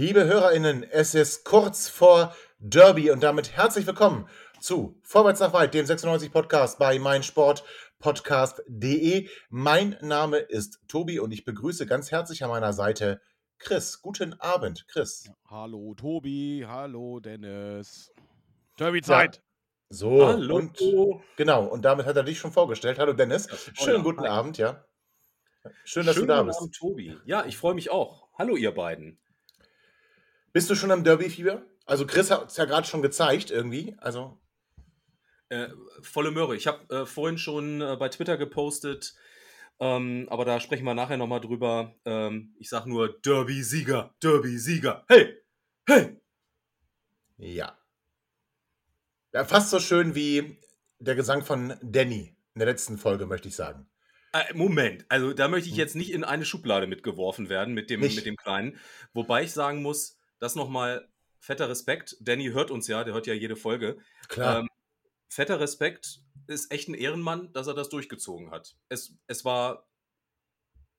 Liebe HörerInnen, es ist kurz vor Derby und damit herzlich willkommen zu Vorwärts nach Weit, dem 96 Podcast bei meinsportpodcast.de. Mein Name ist Tobi und ich begrüße ganz herzlich an meiner Seite Chris. Guten Abend, Chris. Hallo Tobi, hallo Dennis. Derby-Zeit. Ja. So, Hallo. und genau, und damit hat er dich schon vorgestellt. Hallo Dennis. Schönen guten Hi. Abend, ja. Schön, dass Schönen du da guten bist. Abend, Tobi. Ja, ich freue mich auch. Hallo, ihr beiden. Bist du schon am Derby-Fieber? Also Chris hat es ja gerade schon gezeigt irgendwie. Also Äh, volle Möhre. Ich habe äh, vorhin schon äh, bei Twitter gepostet, ähm, aber da sprechen wir nachher nochmal drüber. Ähm, ich sage nur Derby-Sieger, Derby-Sieger. Hey, hey. Ja. Ja, fast so schön wie der Gesang von Danny in der letzten Folge, möchte ich sagen. Äh, Moment, also da möchte ich Hm. jetzt nicht in eine Schublade mitgeworfen werden mit dem, Nicht. mit dem Kleinen. Wobei ich sagen muss, das nochmal fetter Respekt. Danny hört uns ja, der hört ja jede Folge. Klar. Ähm, fetter Respekt ist echt ein Ehrenmann, dass er das durchgezogen hat. Es, es war.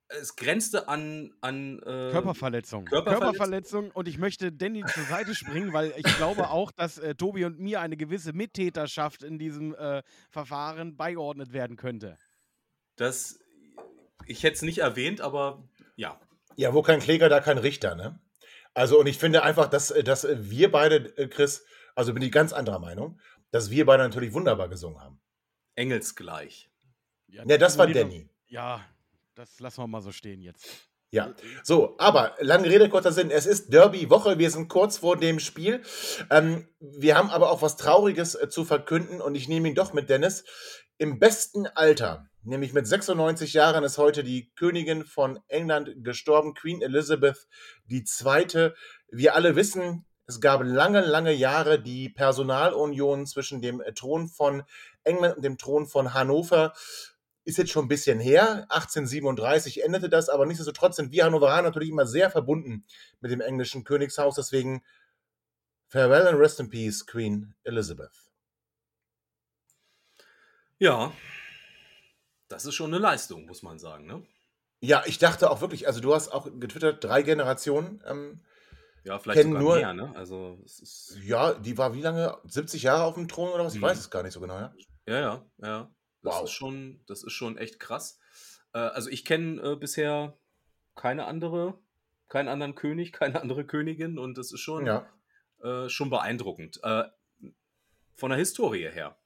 Es grenzte an. an äh, Körperverletzung. Körperverletzung. Körperverletzung. Und ich möchte Danny zur Seite springen, weil ich glaube auch, dass äh, Tobi und mir eine gewisse Mittäterschaft in diesem äh, Verfahren beigeordnet werden könnte. Das. Ich hätte es nicht erwähnt, aber ja. ja, wo kein Kläger, da kein Richter, ne? Also, und ich finde einfach, dass, äh, dass äh, wir beide, äh, Chris, also bin ich ganz anderer Meinung, dass wir beide natürlich wunderbar gesungen haben. Engelsgleich. Ja, das war Danny. Ja, das lassen wir mal so stehen jetzt. Ja, so, aber lange Rede, kurzer Sinn. Es ist Derby-Woche, wir sind kurz vor dem Spiel. Ähm, wir haben aber auch was Trauriges äh, zu verkünden und ich nehme ihn doch mit Dennis. Im besten Alter, nämlich mit 96 Jahren, ist heute die Königin von England gestorben, Queen Elizabeth II. Wir alle wissen, es gab lange, lange Jahre die Personalunion zwischen dem Thron von England und dem Thron von Hannover ist jetzt schon ein bisschen her. 1837 endete das, aber nichtsdestotrotz sind wir Hannoveraner natürlich immer sehr verbunden mit dem englischen Königshaus. Deswegen farewell and rest in peace, Queen Elizabeth. Ja. Das ist schon eine Leistung, muss man sagen, ne? Ja, ich dachte auch wirklich, also du hast auch getwittert, drei Generationen. Ähm, Ja, vielleicht Kennen sogar nur- mehr, ne? Also, es ist. ja, die war wie lange? 70 Jahre auf dem Thron oder was? Ich Mhm. weiß es gar nicht so genau. Ja? Ja, ja, ja. Das Wow. ist schon, das ist schon echt krass. Äh, also ich kenne äh, bisher keine andere, keinen anderen König, keine andere Königin und das ist schon, ja. äh, schon beeindruckend. Äh, von der Historie her.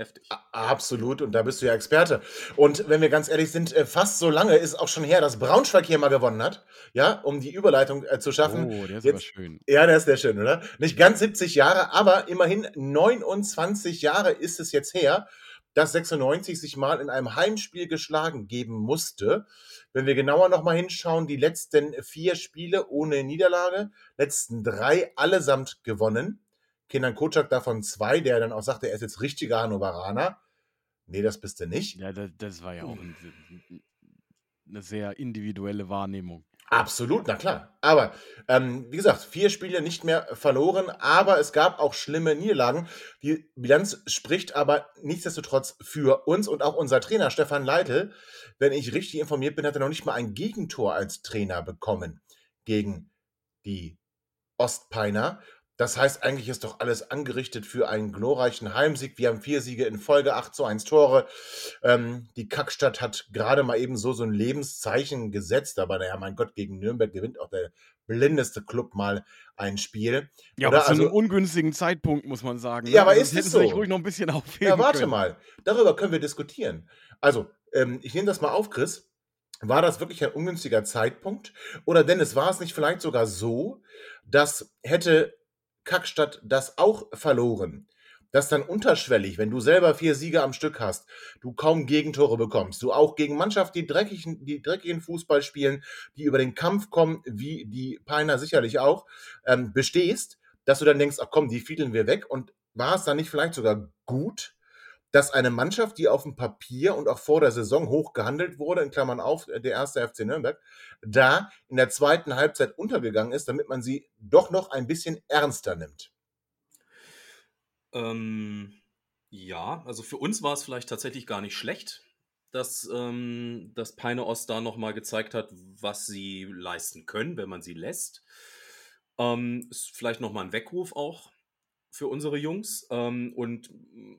Heftig. Absolut, und da bist du ja Experte. Und wenn wir ganz ehrlich sind, äh, fast so lange ist auch schon her, dass Braunschweig hier mal gewonnen hat, ja, um die Überleitung äh, zu schaffen. Oh, der ist Jetzt- schön. Ja, der ist sehr schön, oder? Nicht ganz 70 Jahre, aber immerhin 29 Jahre ist es jetzt her, dass 96 sich mal in einem Heimspiel geschlagen geben musste. Wenn wir genauer nochmal hinschauen, die letzten vier Spiele ohne Niederlage, letzten drei allesamt gewonnen. Kindern Kotschak davon zwei, der dann auch sagte, er ist jetzt richtiger Hannoveraner. Nee, das bist du nicht. Ja, das, das war ja auch ein, eine sehr individuelle Wahrnehmung. Absolut, na klar. Aber ähm, wie gesagt, vier Spiele nicht mehr verloren, aber es gab auch schlimme Niederlagen. Die Bilanz spricht aber nichtsdestotrotz für uns und auch unser Trainer Stefan Leitl, wenn ich richtig informiert bin, hat er noch nicht mal ein Gegentor als Trainer bekommen gegen die Ostpeiner. Das heißt, eigentlich ist doch alles angerichtet für einen glorreichen Heimsieg. Wir haben vier Siege in Folge, 8 zu 1 Tore. Ähm, die Kackstadt hat gerade mal eben so, so ein Lebenszeichen gesetzt. Aber naja, mein Gott, gegen Nürnberg gewinnt auch der blindeste Club mal ein Spiel. Ja, Oder aber zu einem also- ungünstigen Zeitpunkt, muss man sagen. Ja, aber Also, ist das es so? ruhig noch ein bisschen aufheben Ja, warte können. mal. Darüber können wir diskutieren. Also, ähm, ich nehme das mal auf, Chris. War das wirklich ein ungünstiger Zeitpunkt? Oder Dennis, war es nicht vielleicht sogar so, dass hätte Kackstadt das auch verloren, dass dann unterschwellig, wenn du selber vier Siege am Stück hast, du kaum Gegentore bekommst, du auch gegen Mannschaften, die dreckigen, die dreckigen Fußball spielen, die über den Kampf kommen, wie die Peiner sicherlich auch, ähm, bestehst, dass du dann denkst, ach komm, die fiedeln wir weg und war es dann nicht vielleicht sogar gut, dass eine Mannschaft, die auf dem Papier und auch vor der Saison hoch gehandelt wurde, in Klammern auf, äh, der erste FC Nürnberg, da in der zweiten Halbzeit untergegangen ist, damit man sie doch noch ein bisschen ernster nimmt. Ähm, ja, also für uns war es vielleicht tatsächlich gar nicht schlecht, dass, ähm, dass Peine Ost da nochmal gezeigt hat, was sie leisten können, wenn man sie lässt. Ähm, ist vielleicht nochmal ein Weckruf auch für unsere Jungs. Ähm, und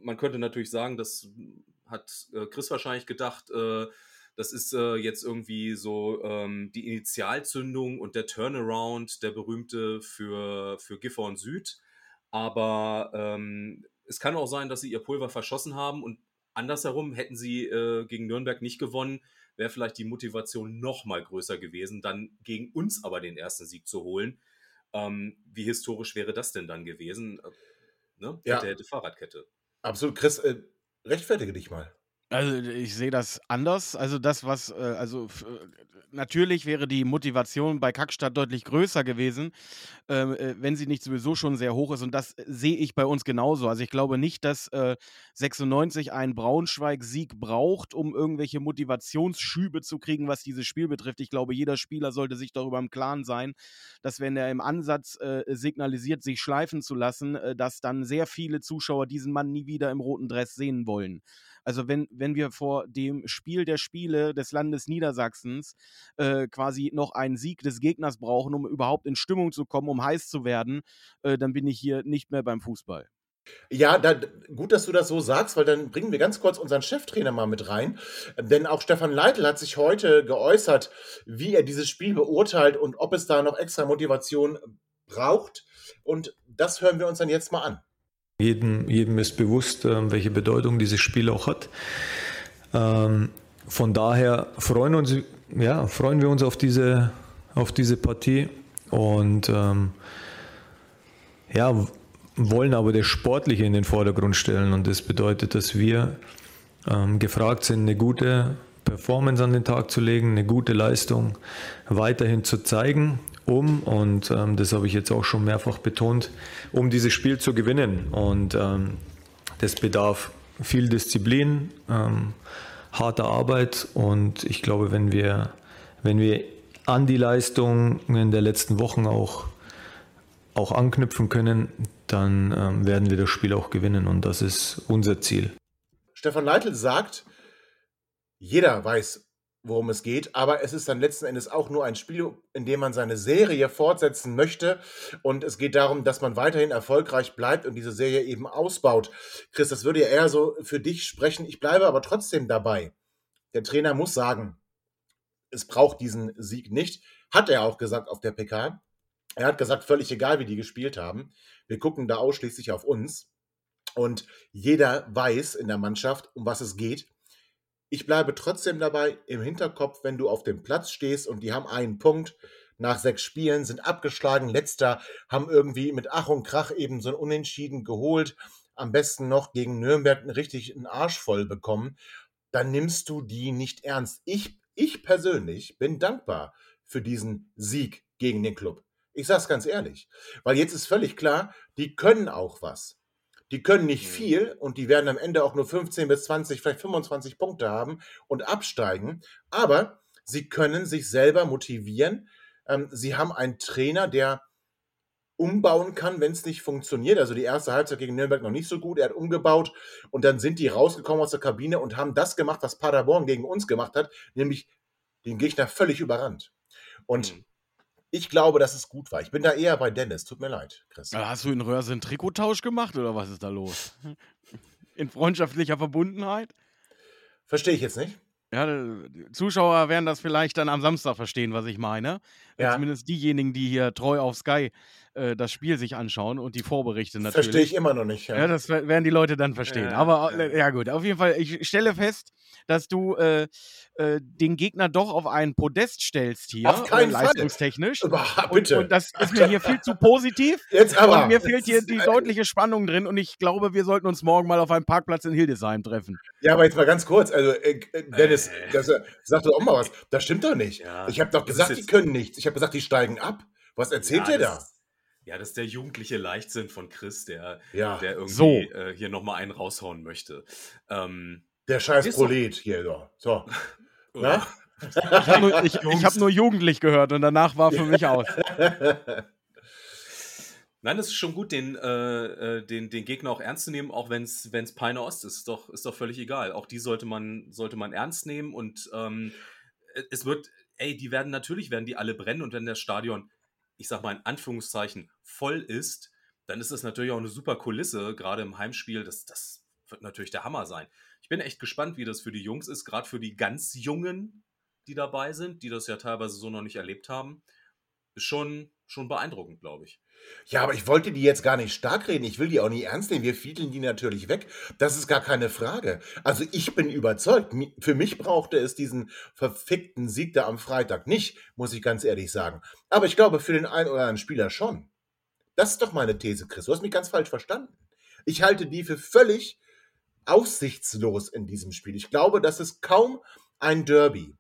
man könnte natürlich sagen, das hat äh, Chris wahrscheinlich gedacht, äh, das ist äh, jetzt irgendwie so ähm, die Initialzündung und der Turnaround, der berühmte für, für Gifhorn Süd. Aber ähm, es kann auch sein, dass sie ihr Pulver verschossen haben und andersherum hätten sie äh, gegen Nürnberg nicht gewonnen, wäre vielleicht die Motivation noch mal größer gewesen, dann gegen uns aber den ersten Sieg zu holen. Ähm, wie historisch wäre das denn dann gewesen? Äh, ne? Ja. Hätte, hätte Fahrradkette. Absolut. Chris, äh, rechtfertige dich mal. Also ich sehe das anders. Also das, was, äh, also äh, natürlich wäre die Motivation bei Kackstadt deutlich größer gewesen, ähm, äh, wenn sie nicht sowieso schon sehr hoch ist. Und das äh, sehe ich bei uns genauso. Also ich glaube nicht, dass äh, 96 einen Braunschweig-Sieg braucht, um irgendwelche Motivationsschübe zu kriegen, was dieses Spiel betrifft. Ich glaube, jeder Spieler sollte sich darüber im Klaren sein, dass wenn er im Ansatz äh, signalisiert, sich schleifen zu lassen, äh, dass dann sehr viele Zuschauer diesen Mann nie wieder im roten Dress sehen wollen. Also wenn, wenn wir vor dem Spiel der Spiele des Landes Niedersachsens äh, quasi noch einen Sieg des Gegners brauchen, um überhaupt in Stimmung zu kommen, um heiß zu werden, äh, dann bin ich hier nicht mehr beim Fußball. Ja, da, gut, dass du das so sagst, weil dann bringen wir ganz kurz unseren Cheftrainer mal mit rein. Denn auch Stefan Leitl hat sich heute geäußert, wie er dieses Spiel beurteilt und ob es da noch extra Motivation braucht. Und das hören wir uns dann jetzt mal an. Jedem, jedem ist bewusst, ähm, welche Bedeutung dieses Spiel auch hat. Ähm, von daher freuen, uns, ja, freuen wir uns auf diese, auf diese Partie und ähm, ja, wollen aber das Sportliche in den Vordergrund stellen. Und das bedeutet, dass wir gefragt sind, eine gute Performance an den Tag zu legen, eine gute Leistung weiterhin zu zeigen, um, und ähm, das habe ich jetzt auch schon mehrfach betont, um dieses Spiel zu gewinnen. Und ähm, das bedarf viel Disziplin, ähm, harter Arbeit und ich glaube, wenn wir, wenn wir an die Leistungen der letzten Wochen auch, auch anknüpfen können, dann ähm, werden wir das Spiel auch gewinnen und das ist unser Ziel. Stefan Leitl sagt, jeder weiß, worum es geht, aber es ist dann letzten Endes auch nur ein Spiel, in dem man seine Serie fortsetzen möchte und es geht darum, dass man weiterhin erfolgreich bleibt und diese Serie eben ausbaut. Chris, das würde ja eher so für dich sprechen. Ich bleibe aber trotzdem dabei. Der Trainer muss sagen, es braucht diesen Sieg nicht. Hat er auch gesagt auf der PK. Er hat gesagt, völlig egal, wie die gespielt haben. Wir gucken da ausschließlich auf uns. Und jeder weiß in der Mannschaft, um was es geht. Ich bleibe trotzdem dabei im Hinterkopf, wenn du auf dem Platz stehst und die haben einen Punkt nach sechs Spielen, sind abgeschlagen, letzter, haben irgendwie mit Ach und Krach eben so ein Unentschieden geholt, am besten noch gegen Nürnberg richtig einen Arsch voll bekommen, dann nimmst du die nicht ernst. Ich, ich persönlich bin dankbar für diesen Sieg gegen den Club. Ich sag's ganz ehrlich, weil jetzt ist völlig klar, die können auch was. Die können nicht Mhm. viel und die werden am Ende auch nur 15 bis 20, vielleicht 25 Punkte haben und absteigen. Aber sie können sich selber motivieren. Ähm, sie haben einen Trainer, der umbauen kann, wenn es nicht funktioniert. Also die erste Halbzeit gegen Nürnberg noch nicht so gut. Er hat umgebaut und dann sind die rausgekommen aus der Kabine und haben das gemacht, was Paderborn gegen uns gemacht hat, nämlich den Gegner völlig überrannt. Und Mhm. Ich glaube, dass es gut war. Ich bin da eher bei Dennis. Tut mir leid, Chris. Hast du in Röhrse einen Trikottausch gemacht oder was ist da los? In freundschaftlicher Verbundenheit? Verstehe ich jetzt nicht. Ja, Zuschauer werden das vielleicht dann am Samstag verstehen, was ich meine. Äh, Ja. Zumindest diejenigen, die hier treu auf Sky äh, das Spiel sich anschauen und die Vorberichte natürlich. Verstehe ich immer noch nicht. Ja, das wer- werden die Leute dann verstehen. Ja, Aber ja. äh, ja gut, auf jeden Fall, ich stelle fest, dass du äh, äh, den Gegner doch auf einen Podest stellst hier, Auf keinen äh, Fall. leistungstechnisch. Überha- Und, bitte. und das ist mir hier viel zu positiv. Jetzt aber. Und mir fehlt hier Das- die deutliche Spannung drin und ich glaube, wir sollten uns morgen mal auf einem Parkplatz in Hildesheim treffen. Ja, aber jetzt mal ganz kurz. Also, äh, äh, Dennis, Äh. das, äh, sag doch auch mal was. Das stimmt doch nicht. Ja, ich habe doch das gesagt, die können nichts. Ich habe gesagt, die steigen ab. Was erzählt ja, ihr da? Ja, das ist der jugendliche Leichtsinn von Chris, der, Ja, der irgendwie So. äh, hier nochmal einen raushauen möchte. Ähm, der scheiß doch- Prolet hier. So. so. Na? Ich habe nur, ich, ich hab nur jugendlich gehört und danach war für mich aus. Nein, das ist schon gut, den, äh, äh, den, den Gegner auch ernst zu nehmen, auch wenn es Peine Ost ist. Ist doch, ist doch völlig egal. Auch die sollte man, sollte man ernst nehmen und ähm, es wird, ey, die werden natürlich, werden die alle brennen und wenn das Stadion, ich sag mal in Anführungszeichen, voll ist, dann ist das natürlich auch eine super Kulisse, gerade im Heimspiel. Das, das wird natürlich der Hammer sein. Ich bin echt gespannt, wie das für die Jungs ist, gerade für die ganz Jungen, die dabei sind, die das ja teilweise so noch nicht erlebt haben. Ist schon, schon beeindruckend, glaube ich. Ja, aber ich wollte die jetzt gar nicht stark reden. Ich will die auch nicht ernst nehmen. Wir fiedeln die natürlich weg. Das ist gar keine Frage. Also ich bin überzeugt. Für mich brauchte es diesen verfickten Sieg da am Freitag nicht, muss ich ganz ehrlich sagen. Aber ich glaube, für den einen oder anderen Spieler schon. Das ist doch meine These, Chris. Du hast mich ganz falsch verstanden. Ich halte die für völlig aussichtslos in diesem Spiel. Ich glaube, dass es kaum ein Derby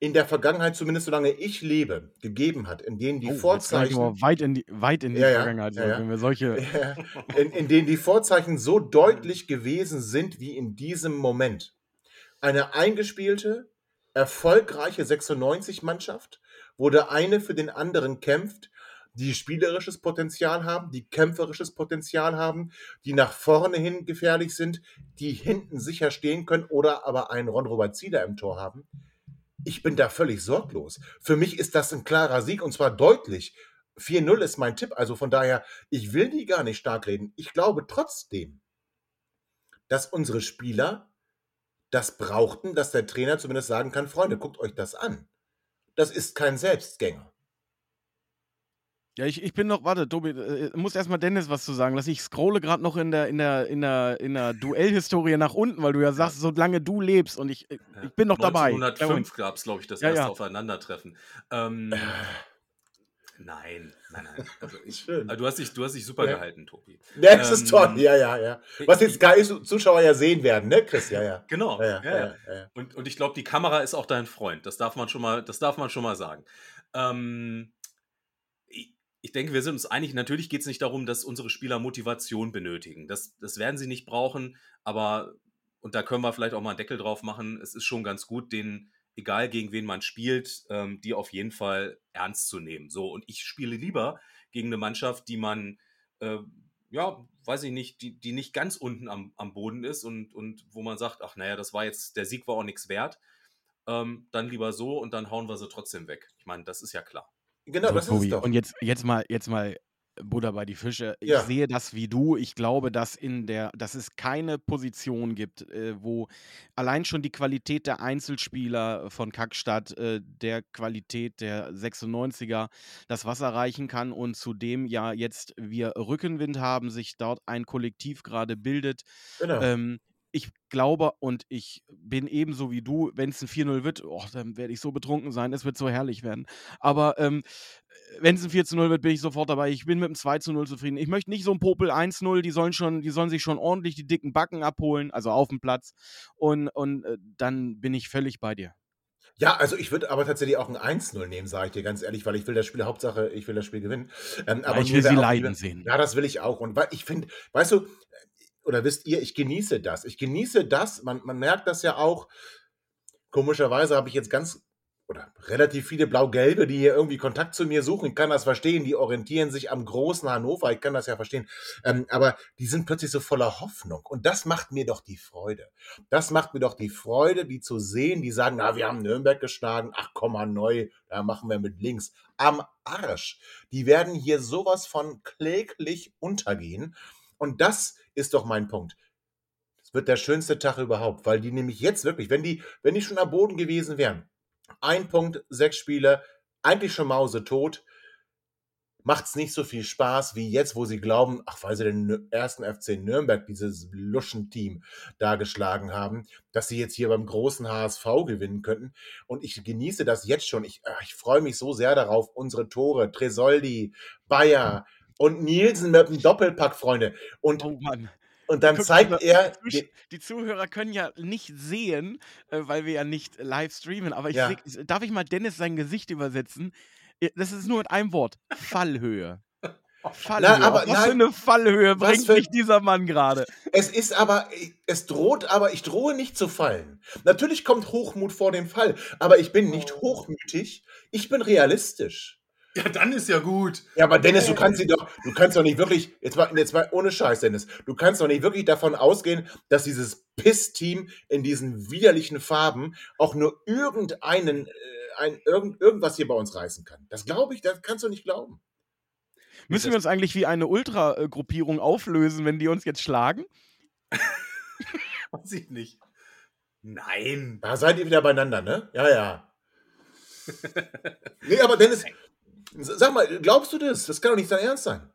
in der Vergangenheit, zumindest solange ich lebe, gegeben hat, in denen die Oh, Vorzeichen weit in die, weit in die Ja, Vergangenheit, ja, ja. wenn wir solche. in, in denen die Vorzeichen so deutlich gewesen sind wie in diesem Moment. Eine eingespielte, erfolgreiche 96-Mannschaft, wo der eine für den anderen kämpft, die spielerisches Potenzial haben, die kämpferisches Potenzial haben, die nach vorne hin gefährlich sind, die hinten sicher stehen können oder aber einen Ron-Robert Zieler im Tor haben. Ich bin da völlig sorglos. Für mich ist das ein klarer Sieg und zwar deutlich. 4-0 ist mein Tipp. Also von daher, ich will die gar nicht stark reden. Ich glaube trotzdem, dass unsere Spieler das brauchten, dass der Trainer zumindest sagen kann, Freunde, guckt euch das an. Das ist kein Selbstgänger. Ja, ich, ich bin noch, warte, Tobi, äh, muss erstmal Dennis was zu sagen lassen. Ich scrolle gerade noch in der, in der, in der, in der Duellhistorie nach unten, weil du ja sagst, solange du lebst und ich, äh, ich bin noch dabei. 1905 gab es, glaube ich, das Ja, erste ja. Aufeinandertreffen. Ähm, nein, nein, nein. Also ich, Schön. also du, hast dich, du hast dich super Ja. gehalten, Tobi. Ja, das ist Ähm, toll. Ja, ja, ja. Was jetzt Sky-Zuschauer ja sehen werden, ne, Chris? Ja, ja. Genau. Ja, ja, ja, ja. ja, ja. Und, und ich glaube, die Kamera ist auch dein Freund. Das darf man schon mal, das darf man schon mal sagen. Ähm, ich, denke, wir sind uns einig. Natürlich geht es nicht darum, dass unsere Spieler Motivation benötigen. Das, das werden sie nicht brauchen, aber, und da können wir vielleicht auch mal einen Deckel drauf machen, es ist schon ganz gut, den, egal gegen wen man spielt, ähm, die auf jeden Fall ernst zu nehmen. So, und ich spiele lieber gegen eine Mannschaft, die man, äh, ja, weiß ich nicht, die, die nicht ganz unten am, am Boden ist und, und wo man sagt, ach naja, das war jetzt, der Sieg war auch nichts wert. Ähm, dann lieber so und dann hauen wir sie trotzdem weg. Ich meine, das ist ja klar. Genau, So, das ist Tobi, es doch. Und jetzt, jetzt mal, jetzt mal Buddha bei die Fische. Ich Ja. sehe das wie du. Ich glaube, dass in der, dass es keine Position gibt, äh, wo allein schon die Qualität der Einzelspieler von Kackstadt, äh, der Qualität der 96er das Wasser reichen kann und zudem ja jetzt wir Rückenwind haben, sich dort ein Kollektiv gerade bildet. Genau. Ähm, ich glaube und ich bin ebenso wie du, wenn es ein 4-0 wird, oh, dann werde ich so betrunken sein, es wird so herrlich werden. Aber ähm, wenn es ein 4-0 wird, bin ich sofort dabei. Ich bin mit dem 2-0 zufrieden. Ich möchte nicht so ein Popel 1-0, die sollen schon, die sollen sich schon ordentlich die dicken Backen abholen, also auf dem Platz. Und, und äh, dann bin ich völlig bei dir. Ja, also ich würde aber tatsächlich auch ein 1-0 nehmen, sage ich dir ganz ehrlich, weil ich will das Spiel, Hauptsache, ich will das Spiel gewinnen. Ähm, Ja, aber ich will sie leiden lieber- sehen. Ja, das will ich auch. Und weil ich finde, weißt du, oder wisst ihr, ich genieße das. Ich genieße das. Man, man merkt das ja auch. Komischerweise habe ich jetzt ganz oder relativ viele Blau-Gelbe, die hier irgendwie Kontakt zu mir suchen. Ich kann das verstehen. Die orientieren sich am großen Hannover. Ich kann das ja verstehen. Ähm, aber die sind plötzlich so voller Hoffnung. Und das macht mir doch die Freude. Das macht mir doch die Freude, die zu sehen, die sagen, na, wir haben Nürnberg geschlagen. Ach, komm mal neu. Da machen wir mit links. Am Arsch. Die werden hier sowas von kläglich untergehen. Und das ist doch mein Punkt. Es wird der schönste Tag überhaupt, weil die nämlich jetzt wirklich, wenn die, wenn die schon am Boden gewesen wären, ein Punkt, sechs Spiele, eigentlich schon mausetot, macht es nicht so viel Spaß wie jetzt, wo sie glauben, ach, weil sie den ersten FC Nürnberg, dieses Luschen-Team, da geschlagen haben, dass sie jetzt hier beim großen HSV gewinnen könnten. Und ich genieße das jetzt schon. Ich, ich freue mich so sehr darauf, unsere Tore, Tresoldi, Bayer und Nielsen mit dem Doppelpack, Freunde. Und Oh Mann. und dann Guck, zeigt die, er, die, Zusch- die Zuhörer können ja nicht sehen, äh, weil wir ja nicht live streamen, aber ich Ja. seh, darf ich mal Dennis sein Gesicht übersetzen? Das ist nur mit einem Wort. Fallhöhe. Fallhöhe. aber Auf was für eine Fallhöhe bringt für- mich dieser Mann gerade? es ist aber, es droht, aber ich drohe nicht zu fallen. Natürlich kommt Hochmut vor dem Fall, aber ich bin nicht hochmütig, ich bin realistisch. Ja, dann ist ja gut. Ja, aber Dennis, du kannst sie doch, du kannst doch nicht wirklich, jetzt mal, jetzt mal ohne Scheiß, Dennis, du kannst doch nicht wirklich davon ausgehen, dass dieses Piss-Team in diesen widerlichen Farben auch nur irgendeinen, äh, ein, irgend, irgendwas hier bei uns reißen kann. Das glaube ich, das kannst du nicht glauben. Müssen wir uns eigentlich wie eine Ultra-Gruppierung auflösen, wenn die uns jetzt schlagen? Weiß ich nicht. Nein. Da seid ihr wieder beieinander, ne? Ja, ja. nee, aber Dennis, sag mal, glaubst du das? Das kann doch nicht dein Ernst sein.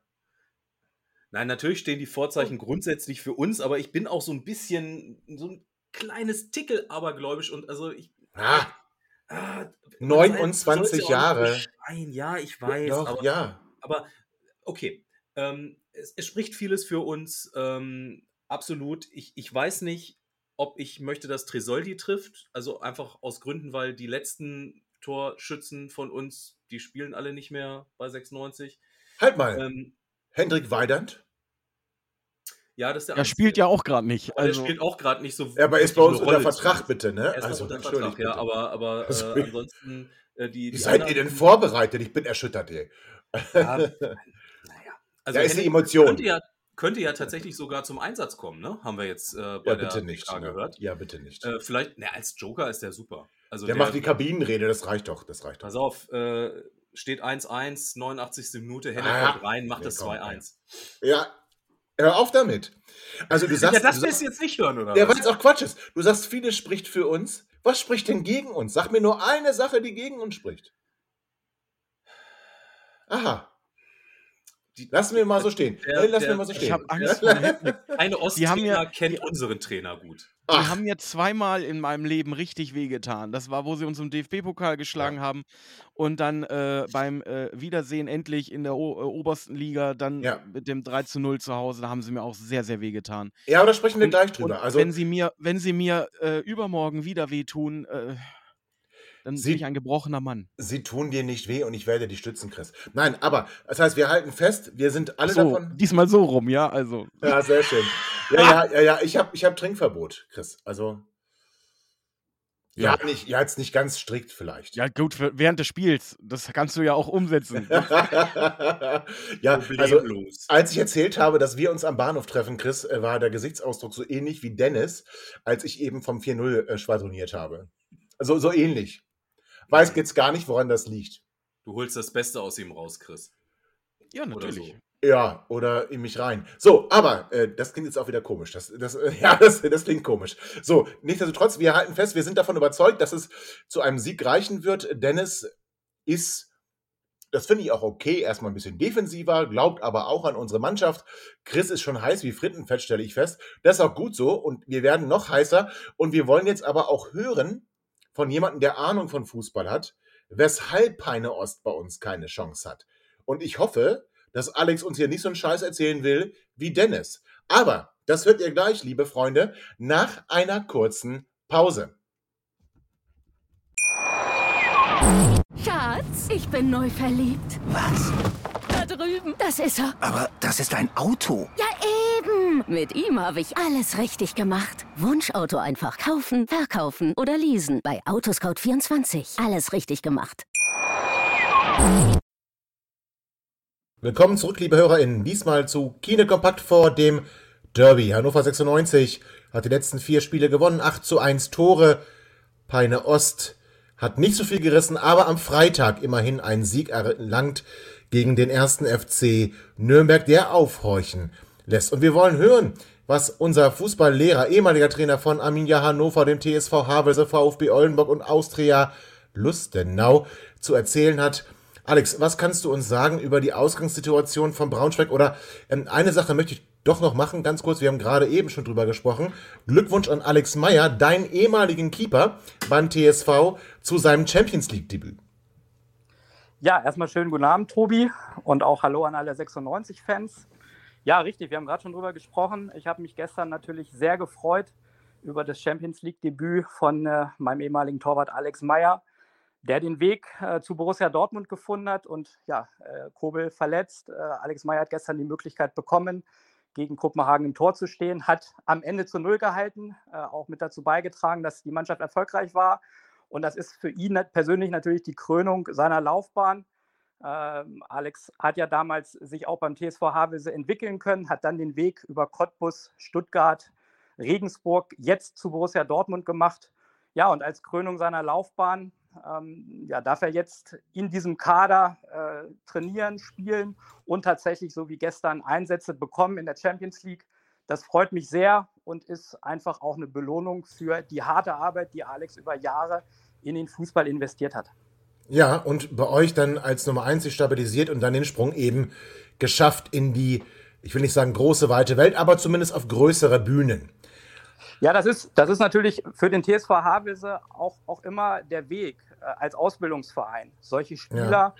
Nein, natürlich stehen die Vorzeichen grundsätzlich für uns, aber ich bin auch so ein bisschen, so ein kleines Tickel abergläubisch und also ich. Ah, Ah, 29 Jahre. Nein, ja, ich weiß. doch, aber, ja. aber okay. Ähm, es, es spricht vieles für uns. Ähm, absolut. Ich, ich weiß nicht, ob ich möchte, dass Tresoldi trifft. Also einfach aus Gründen, weil die letzten Torschützen von uns, die spielen alle nicht mehr bei 96. Halt mal, Ähm, Hendrik Weidand. ja, das ist der Er spielt ja auch gerade nicht. Aber der Also, spielt auch gerade nicht so. Ja, aber ist bei uns eine unter Vertrag, bitte, ne? Er ist Also, unter Vertrag, ja, bitte. aber, aber Also, äh, ansonsten äh, die. Wie die seid ihr denn anderen- vorbereitet? Ich bin erschüttert, ey. Ja, naja. Also Da ist die Henning Emotion. Könnte ja, könnte ja tatsächlich sogar zum Einsatz kommen, ne? Haben wir jetzt äh, bei Ja, der bitte nicht. PK ne? gehört. Ja, bitte nicht. Äh, vielleicht, ne, als Joker ist der super. Also der, macht die Kabinenrede, das reicht doch. Das reicht doch. Pass auf, äh, steht 1-1, 89. Minute, Henning Ah. kommt rein, macht Nee, das komm, 2-1. Ja, hör auf damit. Also du sagst, Ja, das willst du jetzt nicht hören, oder? ja, was? weil es auch Quatsch ist. Du sagst, vieles spricht für uns. Was spricht denn gegen uns? Sag mir nur eine Sache, die gegen uns spricht. Aha. Die- Lassen wir mal so stehen. Der- lassen der- wir mal so ich stehen. ich habe Angst vor. Eine Die haben Osttrainer ja- kennt unseren Trainer gut. Die Ach, haben mir zweimal in meinem Leben richtig wehgetan. Das war, wo sie uns im DFB-Pokal geschlagen haben und dann äh, beim äh, Wiedersehen endlich in der o äh, obersten Liga dann Ja. mit dem 3 zu 0 zu Hause, da haben sie mir auch sehr, sehr wehgetan. ja, aber da sprechen wir Und- gleich drüber. Also, wenn sie mir, wenn sie mir äh, übermorgen wieder wehtun, äh, dann Sie- bin ich ein gebrochener Mann. sie tun dir nicht weh und ich werde dich stützen, Chris. Nein, aber das heißt, wir halten fest, wir sind alle so, davon. diesmal so rum, ja, also. Ja, sehr schön. Ja, ja, ja, ja. Ich habe ich hab Trinkverbot, Chris. Also. Ja, Ja. nicht, ja, jetzt nicht ganz strikt vielleicht. Ja, gut, für, während des Spiels, das kannst du ja auch umsetzen. ja, also als ich erzählt habe, dass wir uns am Bahnhof treffen, Chris, äh, war der Gesichtsausdruck so ähnlich wie Dennis, als ich eben vom 4-0 äh, schwadroniert habe. Also so ähnlich. Weiß jetzt gar nicht, woran das liegt. Du holst das Beste aus ihm raus, Chris. ja, natürlich. so. Ja, oder in mich rein. So, aber äh, das klingt jetzt auch wieder komisch. Das, das, äh, ja, das, das klingt komisch. So, nichtsdestotrotz, wir halten fest, wir sind davon überzeugt, dass es zu einem Sieg reichen wird. Dennis ist, das finde ich auch okay, erstmal ein bisschen defensiver, glaubt aber auch an unsere Mannschaft. Chris ist schon heiß wie Frittenfett, stelle ich fest. Das ist auch gut so und wir werden noch heißer. Und wir wollen jetzt aber auch hören von jemandem, der Ahnung von Fußball hat, weshalb Peine Ost bei uns keine Chance hat. Und ich hoffe, dass Alex uns hier nicht so einen Scheiß erzählen will wie Dennis. Aber das hört ihr gleich, liebe Freunde, nach einer kurzen Pause. Schatz, ich bin neu verliebt. Was? Da drüben. Das ist er. Aber das ist ein Auto. Ja, eben. Mit ihm habe ich alles richtig gemacht. Wunschauto einfach kaufen, verkaufen oder leasen. Bei Autoscout24. Alles richtig gemacht. Willkommen zurück, liebe HörerInnen. Diesmal zu Kine Kompakt vor dem Derby. Hannover 96 hat die letzten vier Spiele gewonnen, 8 zu 1 Tore. Peine Ost hat nicht so viel gerissen, aber am Freitag immerhin einen Sieg erlangt gegen den ersten FC Nürnberg, der aufhorchen lässt. Und wir wollen hören, was unser Fußballlehrer, ehemaliger Trainer von Arminia Hannover, dem TSV Havelse, VfB Oldenburg und Austria Lustenau zu erzählen hat. Alex, was kannst du uns sagen über die Ausgangssituation von Braunschweig? Oder ähm, eine Sache möchte ich doch noch machen, ganz kurz. Wir haben gerade eben schon drüber gesprochen. Glückwunsch an Alex Meyer, deinen ehemaligen Keeper beim TSV, zu seinem Champions League-Debüt. Ja, erstmal schönen guten Abend, Tobi, und auch Hallo an alle 96-Fans. Ja, richtig, wir haben gerade schon drüber gesprochen. Ich habe mich gestern natürlich sehr gefreut über das Champions League-Debüt von äh, meinem ehemaligen Torwart Alex Meyer der den Weg äh, zu Borussia Dortmund gefunden hat und ja, äh, Kobel verletzt. Äh, Alex Meyer hat gestern die Möglichkeit bekommen, gegen Kopenhagen im Tor zu stehen, hat am Ende zu Null gehalten, äh, auch mit dazu beigetragen, dass die Mannschaft erfolgreich war. Und das ist für ihn persönlich natürlich die Krönung seiner Laufbahn. Ähm, Alex hat ja damals sich auch beim TSV Havelse entwickeln können, hat dann den Weg über Cottbus, Stuttgart, Regensburg, jetzt zu Borussia Dortmund gemacht. Ja, und als Krönung seiner Laufbahn ähm, ja, darf er jetzt in diesem Kader äh, trainieren, spielen und tatsächlich so wie gestern Einsätze bekommen in der Champions League. Das freut mich sehr und ist einfach auch eine Belohnung für die harte Arbeit, die Alex über Jahre in den Fußball investiert hat. Ja, und bei euch dann als Nummer 1 sich stabilisiert und dann den Sprung eben geschafft in die, ich will nicht sagen große, weite Welt, aber zumindest auf größere Bühnen. Ja, das ist, das ist natürlich für den TSV Havelse auch, auch immer der Weg äh, als Ausbildungsverein, solche Spieler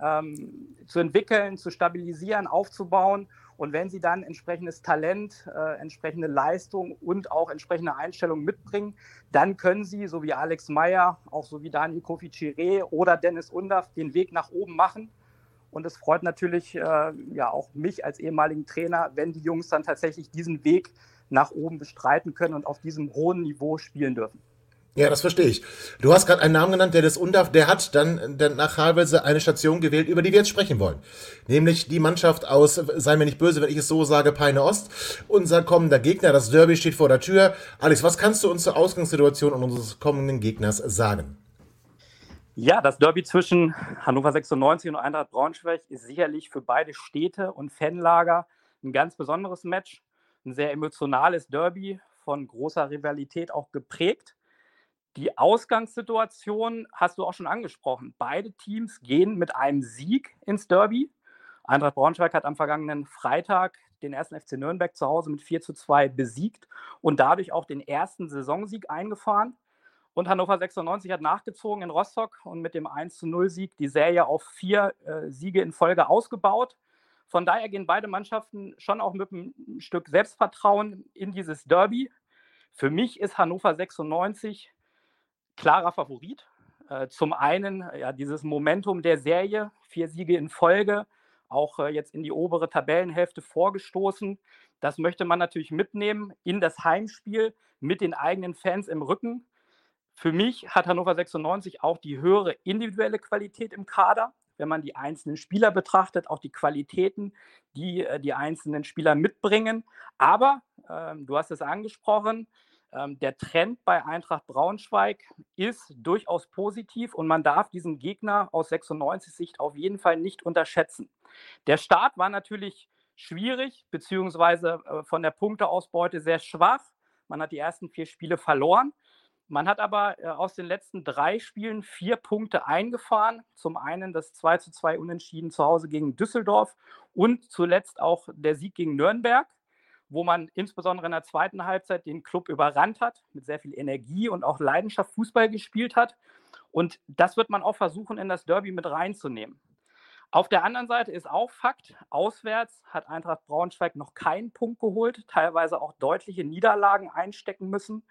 ja. ähm, zu entwickeln, zu stabilisieren, aufzubauen. Und wenn sie dann entsprechendes Talent, äh, entsprechende Leistung und auch entsprechende Einstellungen mitbringen, dann können sie, so wie Alex Meyer, auch so wie Daniel Kofi oder Dennis Undaff, den Weg nach oben machen. Und es freut natürlich äh, ja auch mich als ehemaligen Trainer, wenn die Jungs dann tatsächlich diesen Weg nach oben bestreiten können und auf diesem hohen Niveau spielen dürfen. Ja, das verstehe ich. Du hast gerade einen Namen genannt, der das Undarf, der hat dann, dann nach Halbelse eine Station gewählt, über die wir jetzt sprechen wollen. Nämlich die Mannschaft aus, sei mir nicht böse, wenn ich es so sage, Peine Ost. Unser kommender Gegner, das Derby steht vor der Tür. Alex, was kannst du uns zur Ausgangssituation unseres kommenden Gegners sagen? Ja, das Derby zwischen Hannover 96 und Eintracht Braunschweig ist sicherlich für beide Städte und Fanlager ein ganz besonderes Match ein sehr emotionales Derby von großer Rivalität auch geprägt. Die Ausgangssituation hast du auch schon angesprochen. Beide Teams gehen mit einem Sieg ins Derby. Eintracht Braunschweig hat am vergangenen Freitag den ersten FC Nürnberg zu Hause mit 4 zu 2 besiegt und dadurch auch den ersten Saisonsieg eingefahren. Und Hannover 96 hat nachgezogen in Rostock und mit dem 1 zu 0 Sieg die Serie auf vier äh, Siege in Folge ausgebaut. Von daher gehen beide Mannschaften schon auch mit einem Stück Selbstvertrauen in dieses Derby. Für mich ist Hannover 96 klarer Favorit. Äh, zum einen ja, dieses Momentum der Serie, vier Siege in Folge, auch äh, jetzt in die obere Tabellenhälfte vorgestoßen. Das möchte man natürlich mitnehmen in das Heimspiel mit den eigenen Fans im Rücken. Für mich hat Hannover 96 auch die höhere individuelle Qualität im Kader wenn man die einzelnen Spieler betrachtet, auch die Qualitäten, die äh, die einzelnen Spieler mitbringen. Aber, ähm, du hast es angesprochen, der Trend bei Eintracht Braunschweig ist durchaus positiv und man darf diesen Gegner aus 96 Sicht auf jeden Fall nicht unterschätzen. Der Start war natürlich schwierig, beziehungsweise äh, von der Punkteausbeute sehr schwach. Man hat die ersten vier Spiele verloren. Man hat aber äh, aus den letzten drei Spielen vier Punkte eingefahren. Zum einen das 2 zu 2 Unentschieden zu Hause gegen Düsseldorf und zuletzt auch der Sieg gegen Nürnberg, wo man insbesondere in der zweiten Halbzeit den Club überrannt hat, mit sehr viel Energie und auch Leidenschaft Fußball gespielt hat. Und das wird man auch versuchen, in das Derby mit reinzunehmen. Auf der anderen Seite ist auch Fakt, auswärts hat Eintracht Braunschweig noch keinen Punkt geholt, teilweise auch deutliche Niederlagen einstecken müssen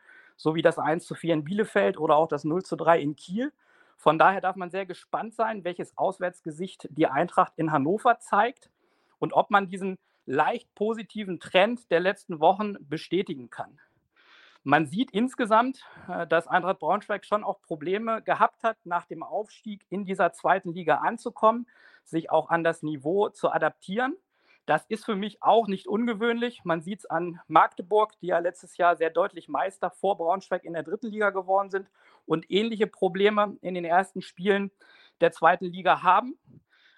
so wie das 1 zu 4 in Bielefeld oder auch das 0 zu 3 in Kiel. Von daher darf man sehr gespannt sein, welches Auswärtsgesicht die Eintracht in Hannover zeigt und ob man diesen leicht positiven Trend der letzten Wochen bestätigen kann. Man sieht insgesamt, äh, dass Eintracht Braunschweig schon auch Probleme gehabt hat, nach dem Aufstieg in dieser zweiten Liga anzukommen, sich auch an das Niveau zu adaptieren. Das ist für mich auch nicht ungewöhnlich. Man sieht es an Magdeburg, die ja letztes Jahr sehr deutlich Meister vor Braunschweig in der dritten Liga geworden sind und ähnliche Probleme in den ersten Spielen der zweiten Liga haben.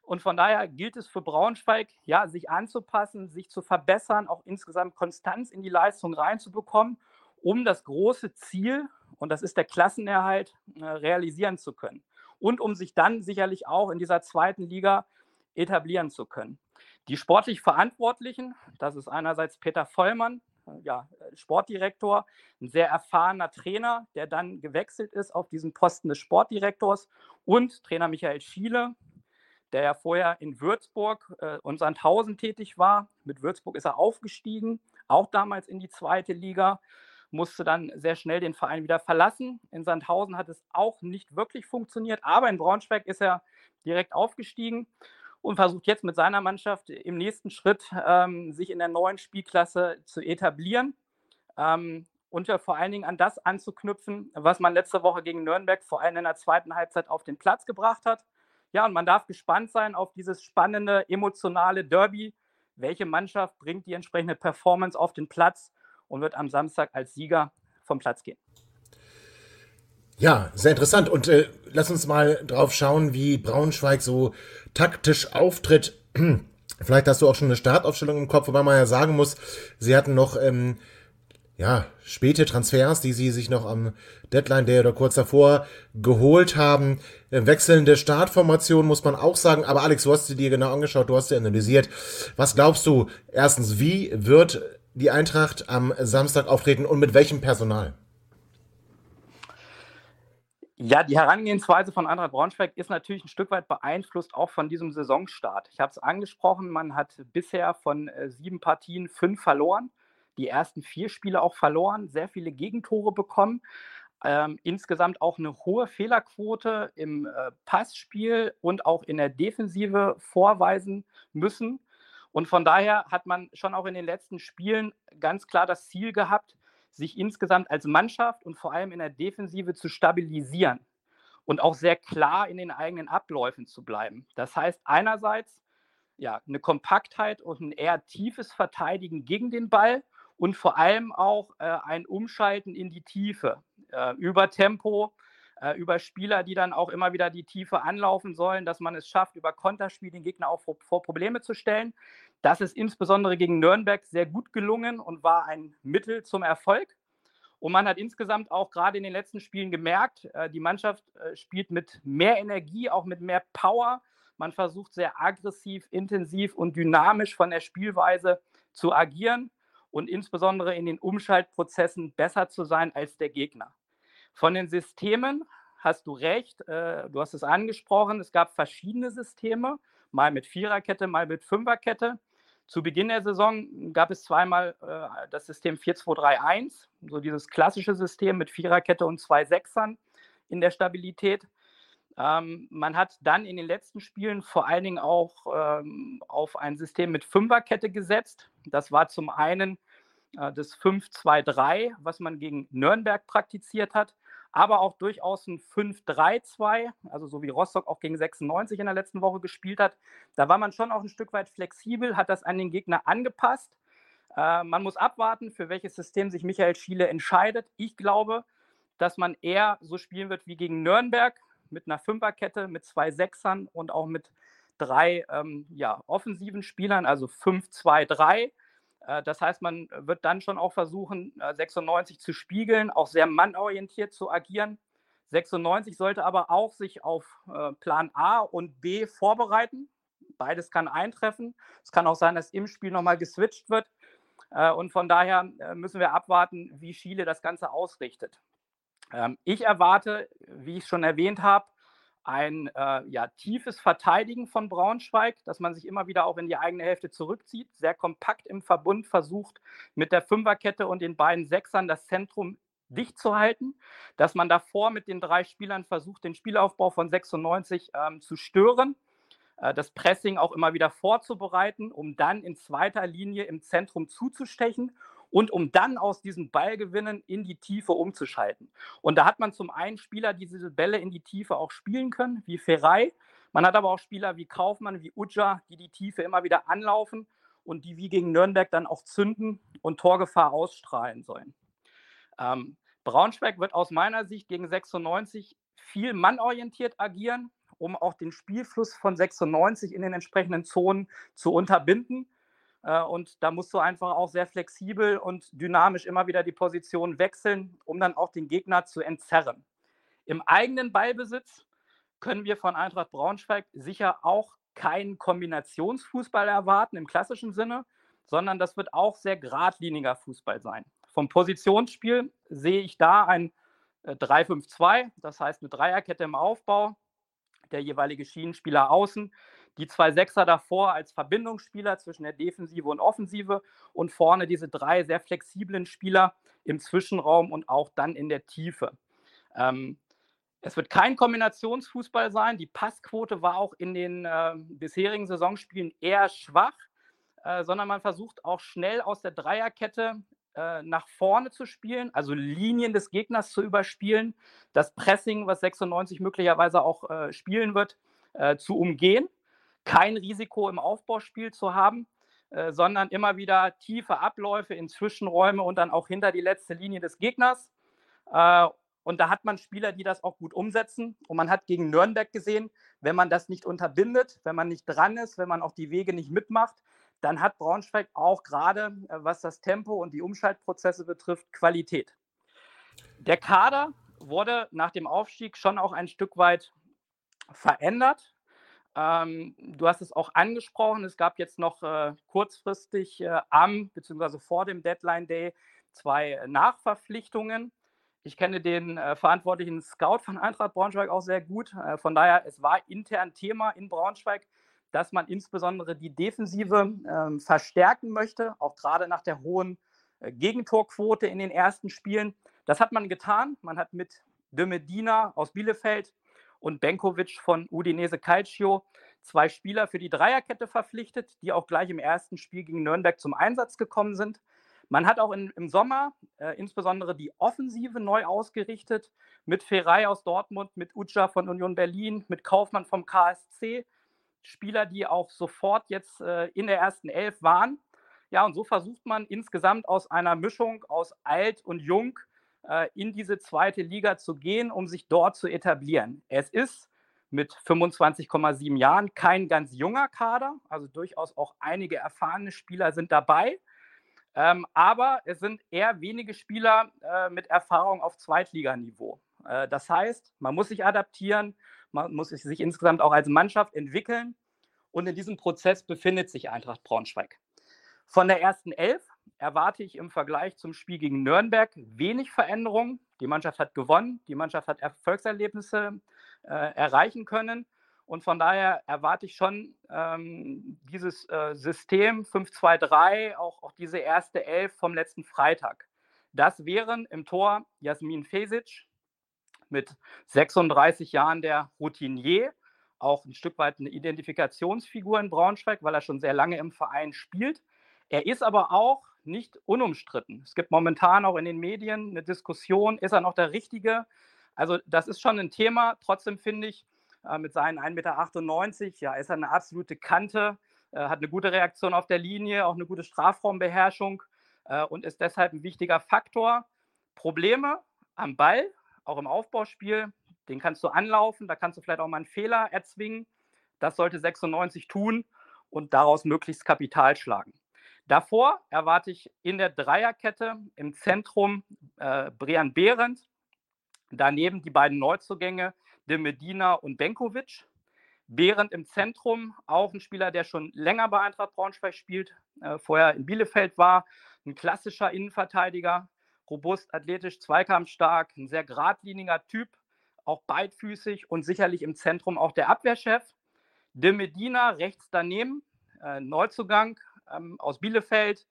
Und von daher gilt es für Braunschweig, ja, sich anzupassen, sich zu verbessern, auch insgesamt Konstanz in die Leistung reinzubekommen, um das große Ziel, und das ist der Klassenerhalt, äh, realisieren zu können. und um sich dann sicherlich auch in dieser zweiten Liga etablieren zu können. Die sportlich Verantwortlichen, das ist einerseits Peter Vollmann, äh, ja, Sportdirektor, ein sehr erfahrener Trainer, der dann gewechselt ist auf diesen Posten des Sportdirektors und Trainer Michael Schiele, der ja vorher in Würzburg äh, und Sandhausen tätig war. Mit Würzburg ist er aufgestiegen, auch damals in die zweite Liga, musste dann sehr schnell den Verein wieder verlassen. In Sandhausen hat es auch nicht wirklich funktioniert, aber in Braunschweig ist er direkt aufgestiegen und versucht jetzt mit seiner Mannschaft im nächsten Schritt ähm, sich in der neuen Spielklasse zu etablieren ähm, und ja vor allen Dingen an das anzuknüpfen, was man letzte Woche gegen Nürnberg vor allem in der zweiten Halbzeit auf den Platz gebracht hat. Ja, und man darf gespannt sein auf dieses spannende, emotionale Derby. Welche Mannschaft bringt die entsprechende Performance auf den Platz und wird am Samstag als Sieger vom Platz gehen? Ja, sehr interessant. Und äh, lass uns mal drauf schauen, wie Braunschweig so taktisch auftritt. Vielleicht hast du auch schon eine Startaufstellung im Kopf, wobei man ja sagen muss, sie hatten noch ähm, ja, späte Transfers, die sie sich noch am Deadline Day oder kurz davor geholt haben. Äh, wechselnde Startformation muss man auch sagen. Aber Alex, du hast sie dir genau angeschaut, du hast sie analysiert. Was glaubst du, erstens, wie wird die Eintracht am Samstag auftreten und mit welchem Personal? Ja, die Herangehensweise von Eintracht Braunschweig ist natürlich ein Stück weit beeinflusst auch von diesem Saisonstart. Ich habe es angesprochen, man hat bisher von äh, sieben Partien fünf verloren die ersten vier Spiele auch verloren, sehr viele Gegentore bekommen. Ähm, insgesamt auch eine hohe Fehlerquote im äh, Passspiel und auch in der Defensive vorweisen müssen. Und von daher hat man schon auch in den letzten Spielen ganz klar das Ziel gehabt, sich insgesamt als Mannschaft und vor allem in der Defensive zu stabilisieren und auch sehr klar in den eigenen Abläufen zu bleiben. Das heißt einerseits ja, eine Kompaktheit und ein eher tiefes Verteidigen gegen den Ball und vor allem auch äh, ein Umschalten in die Tiefe äh, über Tempo, äh, über Spieler, die dann auch immer wieder die Tiefe anlaufen sollen, dass man es schafft, über Konterspiel den Gegner auch vor, vor Probleme zu stellen. Das ist insbesondere gegen Nürnberg sehr gut gelungen und war ein Mittel zum Erfolg. Und man hat insgesamt auch gerade in den letzten Spielen gemerkt, äh, die Mannschaft äh, spielt mit mehr Energie, auch mit mehr Power. Man versucht sehr aggressiv, intensiv und dynamisch von der Spielweise zu agieren und insbesondere in den Umschaltprozessen besser zu sein als der Gegner. Von den Systemen hast du recht, äh, du hast es angesprochen, es gab verschiedene Systeme, mal mit Viererkette, mal mit Fünferkette. Zu Beginn der Saison gab es zweimal äh, das System 4-2-3-1, so dieses klassische System mit Viererkette und zwei Sechsern in der Stabilität. Ähm, man hat dann in den letzten Spielen vor allen Dingen auch ähm, auf ein System mit Fünferkette gesetzt. Das war zum einen äh, das 5-2-3, was man gegen Nürnberg praktiziert hat, aber auch durchaus ein 5-3-2, also so wie Rostock auch gegen 96 in der letzten Woche gespielt hat. Da war man schon auch ein Stück weit flexibel, hat das an den Gegner angepasst. Äh, man muss abwarten, für welches System sich Michael Schiele entscheidet. Ich glaube, dass man eher so spielen wird wie gegen Nürnberg, mit einer Fünferkette, mit zwei Sechsern und auch mit drei ähm, ja, offensiven Spielern, also 5-2-3. Äh, das heißt, man wird dann schon auch versuchen, 96 äh, zu spiegeln, auch sehr mannorientiert zu agieren. 96 sollte aber auch sich auf äh, Plan A und B vorbereiten. Beides kann eintreffen. Es kann auch sein, dass im Spiel nochmal geswitcht wird. Und von daher müssen wir abwarten, wie Chile das Ganze ausrichtet. Ähm, ich erwarte, wie ich schon erwähnt habe, ein äh, ja, tiefes Verteidigen von Braunschweig, dass man sich immer wieder auch in die eigene Hälfte zurückzieht, sehr kompakt im Verbund versucht, mit der Fünferkette und den beiden Sechsern das Zentrum dicht zu halten, dass man davor mit den drei Spielern versucht, den Spielaufbau von 96 ähm, zu stören, äh, das Pressing auch immer wieder vorzubereiten, um dann in zweiter Linie im Zentrum zuzustechen und um dann aus diesen Ballgewinnen in die Tiefe umzuschalten. Und da hat man zum einen Spieler, die diese Bälle in die Tiefe auch spielen können, wie Ferrei. Man hat aber auch Spieler wie Kaufmann, wie Uja, die die Tiefe immer wieder anlaufen und die wie gegen Nürnberg dann auch zünden und Torgefahr ausstrahlen sollen. Ähm, Braunschweig wird aus meiner Sicht gegen 96 viel mannorientiert agieren, um auch den Spielfluss von 96 in den entsprechenden Zonen zu unterbinden. Äh, und da musst du einfach auch sehr flexibel und dynamisch immer wieder die Position wechseln, um dann auch den Gegner zu entzerren. Im eigenen Ballbesitz können wir von Eintracht Braunschweig sicher auch keinen Kombinationsfußball erwarten im klassischen Sinne, sondern das wird auch sehr geradliniger Fußball sein. Vom Positionsspiel sehe ich da ein 3-5-2, äh, das heißt eine Dreierkette im Aufbau, der jeweilige Schienenspieler außen, die zwei Sechser davor als Verbindungsspieler zwischen der Defensive und Offensive und vorne diese drei sehr flexiblen Spieler im Zwischenraum und auch dann in der Tiefe. Ähm, es wird kein Kombinationsfußball sein. Die Passquote war auch in den äh, bisherigen Saisonspielen eher schwach, äh, sondern man versucht auch schnell aus der Dreierkette äh, nach vorne zu spielen, also Linien des Gegners zu überspielen, das Pressing, was 96 möglicherweise auch äh, spielen wird, äh, zu umgehen, kein Risiko im Aufbauspiel zu haben, äh, sondern immer wieder tiefe Abläufe in Zwischenräume und dann auch hinter die letzte Linie des Gegners und da hat man Spieler, die das auch gut umsetzen. Und man hat gegen Nürnberg gesehen, wenn man das nicht unterbindet, wenn man nicht dran ist, wenn man auch die Wege nicht mitmacht, dann hat Braunschweig auch gerade, äh, was das Tempo und die Umschaltprozesse betrifft, Qualität. Der Kader wurde nach dem Aufstieg schon auch ein Stück weit verändert. Ähm, du hast es auch angesprochen, es gab jetzt noch äh, kurzfristig äh, am bzw. vor dem Deadline Day zwei Nachverpflichtungen. Ich kenne den äh, verantwortlichen Scout von Eintracht Braunschweig auch sehr gut. Äh, von daher, es war intern Thema in Braunschweig, dass man insbesondere die Defensive äh, verstärken möchte, auch gerade nach der hohen äh, Gegentorquote in den ersten Spielen. Das hat man getan. Man hat mit De Medina aus Bielefeld und Benkovic von Udinese Calcio zwei Spieler für die Dreierkette verpflichtet, die auch gleich im ersten Spiel gegen Nürnberg zum Einsatz gekommen sind. Man hat auch in, im Sommer äh, insbesondere die Offensive neu ausgerichtet mit Ferrei aus Dortmund, mit Uca von Union Berlin, mit Kaufmann vom KSC. Spieler, die auch sofort jetzt äh, in der ersten Elf waren. Ja, und so versucht man insgesamt aus einer Mischung aus alt und jung in diese zweite Liga zu gehen, um sich dort zu etablieren. Es ist mit 25,7 Jahren kein ganz junger Kader, also durchaus auch einige erfahrene Spieler sind dabei. Ähm, aber es sind eher wenige Spieler äh, mit Erfahrung auf Zweitliganiveau. Äh, das heißt, man muss sich adaptieren, man muss sich insgesamt auch als Mannschaft entwickeln. Und in diesem Prozess befindet sich Eintracht Braunschweig. Von der ersten Elf erwarte ich im Vergleich zum Spiel gegen Nürnberg wenig Veränderungen. Die Mannschaft hat gewonnen, die Mannschaft hat Erfolgserlebnisse äh, erreichen können. Und von daher erwarte ich schon ähm, dieses äh, System 5-2-3, auch, auch diese erste Elf vom letzten Freitag. Das wären im Tor Jasmin Fesic mit 36 Jahren der Routinier, auch ein Stück weit eine Identifikationsfigur in Braunschweig, weil er schon sehr lange im Verein spielt. Er ist aber auch nicht unumstritten. Es gibt momentan auch in den Medien eine Diskussion, ist er noch der Richtige? Also das ist schon ein Thema. Trotzdem finde ich, äh, mit seinen 1,98 Meter. Ja, ist er eine absolute Kante, äh, hat eine gute Reaktion auf der Linie, auch eine gute Strafraumbeherrschung äh, und ist deshalb ein wichtiger Faktor. Probleme am Ball, auch im Aufbauspiel, den kannst du anlaufen, da kannst du vielleicht auch mal einen Fehler erzwingen. Das sollte 96 tun und daraus möglichst Kapital schlagen. Davor erwarte ich in der Dreierkette im Zentrum äh, Brian Behrendt, daneben die beiden Neuzugänge de Medina und Benkovic. Während im Zentrum auch ein Spieler, der schon länger bei Eintracht Braunschweig spielt, äh, vorher in Bielefeld war, ein klassischer Innenverteidiger, robust, athletisch, zweikampfstark, ein sehr geradliniger Typ, auch beidfüßig und sicherlich im Zentrum auch der Abwehrchef. De Medina rechts daneben, äh, Neuzugang ähm, aus Bielefeld,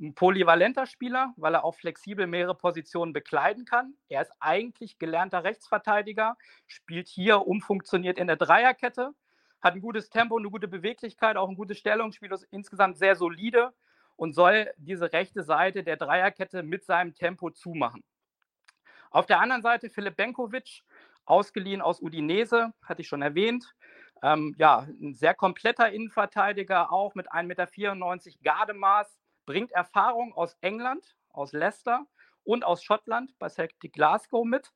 ein polyvalenter Spieler, weil er auch flexibel mehrere Positionen bekleiden kann. Er ist eigentlich gelernter Rechtsverteidiger, spielt hier umfunktioniert in der Dreierkette, hat ein gutes Tempo, eine gute Beweglichkeit, auch ein gutes Stellungsspiel, ist insgesamt sehr solide und soll diese rechte Seite der Dreierkette mit seinem Tempo zumachen. Auf der anderen Seite Philipp Benkovic, ausgeliehen aus Udinese, hatte ich schon erwähnt. Ähm, ja, ein sehr kompletter Innenverteidiger, auch mit 1,94 Meter Gardemaß, bringt Erfahrung aus England, aus Leicester und aus Schottland bei Celtic Glasgow mit.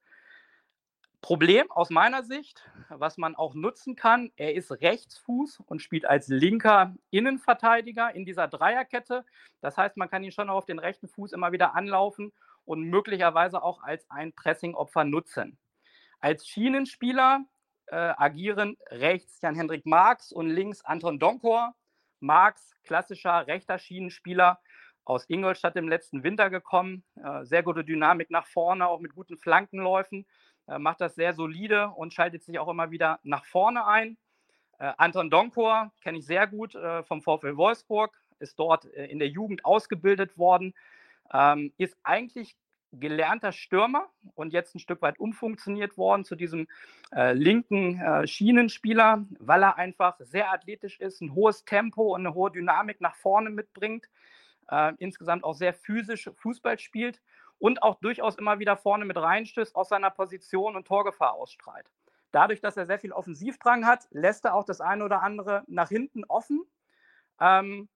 Problem aus meiner Sicht, was man auch nutzen kann, er ist Rechtsfuß und spielt als linker Innenverteidiger in dieser Dreierkette. Das heißt, man kann ihn schon auf den rechten Fuß immer wieder anlaufen und möglicherweise auch als ein Pressingopfer nutzen. Als Schienenspieler äh, agieren rechts Jan-Hendrik Marx und links Anton Donkor. Marx, klassischer rechter Schienenspieler aus Ingolstadt im letzten Winter gekommen. Äh, sehr gute Dynamik nach vorne, auch mit guten Flankenläufen. Äh, macht das sehr solide und schaltet sich auch immer wieder nach vorne ein. Äh, Anton Donkor kenne ich sehr gut äh, vom VfL Wolfsburg, ist dort äh, in der Jugend ausgebildet worden, ähm, ist eigentlich gelernter Stürmer und jetzt ein Stück weit umfunktioniert worden zu diesem äh, linken äh, Schienenspieler, weil er einfach sehr athletisch ist, ein hohes Tempo und eine hohe Dynamik nach vorne mitbringt, äh, insgesamt auch sehr physisch Fußball spielt und auch durchaus immer wieder vorne mit reinstößt, aus seiner Position und Torgefahr ausstrahlt. Dadurch, dass er sehr viel Offensivdrang hat, lässt er auch das eine oder andere nach hinten offen. Ähm,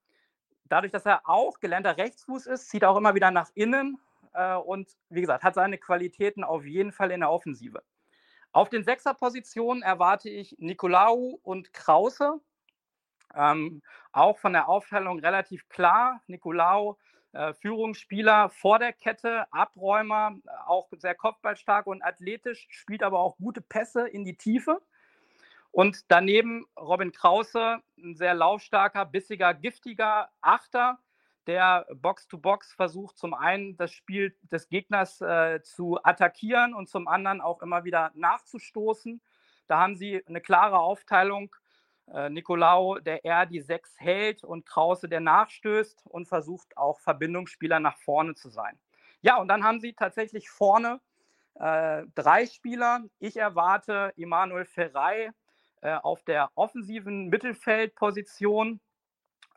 dadurch, dass er auch gelernter Rechtsfuß ist, zieht er auch immer wieder nach innen äh, und wie gesagt, hat seine Qualitäten auf jeden Fall in der Offensive. Auf den Sechserpositionen erwarte ich Nikolaou und Krause. Ähm, auch von der Aufteilung relativ klar. Nikolaou, äh, Führungsspieler vor der Kette, Abräumer, auch sehr kopfballstark und athletisch, spielt aber auch gute Pässe in die Tiefe. Und daneben Robin Krause, ein sehr laufstarker, bissiger, giftiger Achter, der Box-to-Box versucht, zum einen das Spiel des Gegners äh, zu attackieren und zum anderen auch immer wieder nachzustoßen. Da haben sie eine klare Aufteilung. Äh, Nicolau, der eher die Sechs hält und Krause, der nachstößt und versucht auch Verbindungsspieler nach vorne zu sein. Ja, und dann haben sie tatsächlich vorne äh, drei Spieler. Ich erwarte Emanuel Ferrei äh, auf der offensiven Mittelfeldposition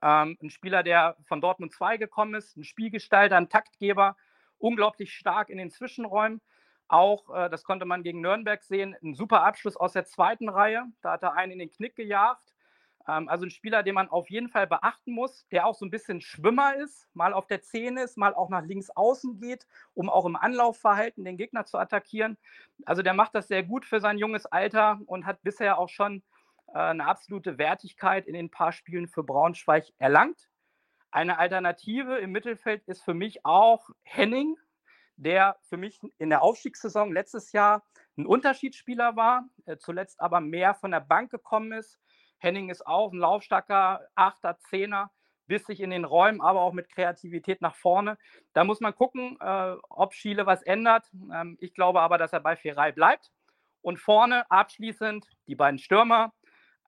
ähm, ein Spieler, der von Dortmund 2 gekommen ist, ein Spielgestalter, ein Taktgeber, unglaublich stark in den Zwischenräumen. Auch, äh, das konnte man gegen Nürnberg sehen, ein super Abschluss aus der zweiten Reihe. Da hat er einen in den Knick gejagt. Ähm, also ein Spieler, den man auf jeden Fall beachten muss, der auch so ein bisschen Schwimmer ist, mal auf der Zähne ist, mal auch nach links außen geht, um auch im Anlaufverhalten den Gegner zu attackieren. Also der macht das sehr gut für sein junges Alter und hat bisher auch schon eine absolute Wertigkeit in den paar Spielen für Braunschweig erlangt. Eine Alternative im Mittelfeld ist für mich auch Henning, der für mich in der Aufstiegssaison letztes Jahr ein Unterschiedsspieler war, äh, zuletzt aber mehr von der Bank gekommen ist. Henning ist auch ein laufstarker Achter, Zehner, bissig in den Räumen, aber auch mit Kreativität nach vorne. Da muss man gucken, äh, ob Schiele was ändert. Ähm, ich glaube aber, dass er bei Ferrei bleibt. Und vorne abschließend die beiden Stürmer,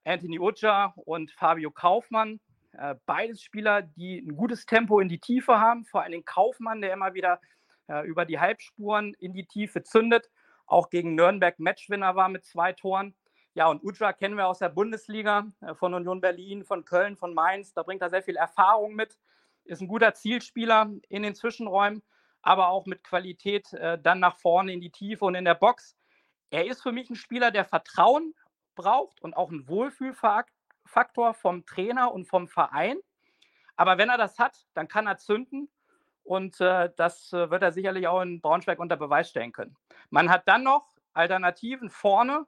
Anthony Uja und Fabio Kaufmann. Äh, beides Spieler, die ein gutes Tempo in die Tiefe haben. Vor allem Kaufmann, der immer wieder äh, über die Halbspuren in die Tiefe zündet. Auch gegen Nürnberg Matchwinner war mit zwei Toren. Ja, und Uja kennen wir aus der Bundesliga, äh, von Union Berlin, von Köln, von Mainz. Da bringt er sehr viel Erfahrung mit. Ist ein guter Zielspieler in den Zwischenräumen, aber auch mit Qualität dann nach vorne in die Tiefe und in der Box. Er ist für mich ein Spieler, der Vertrauen braucht und auch einen Wohlfühlfaktor vom Trainer und vom Verein. Aber wenn er das hat, dann kann er zünden und äh, das äh, wird er sicherlich auch in Braunschweig unter Beweis stellen können. Man hat dann noch Alternativen vorne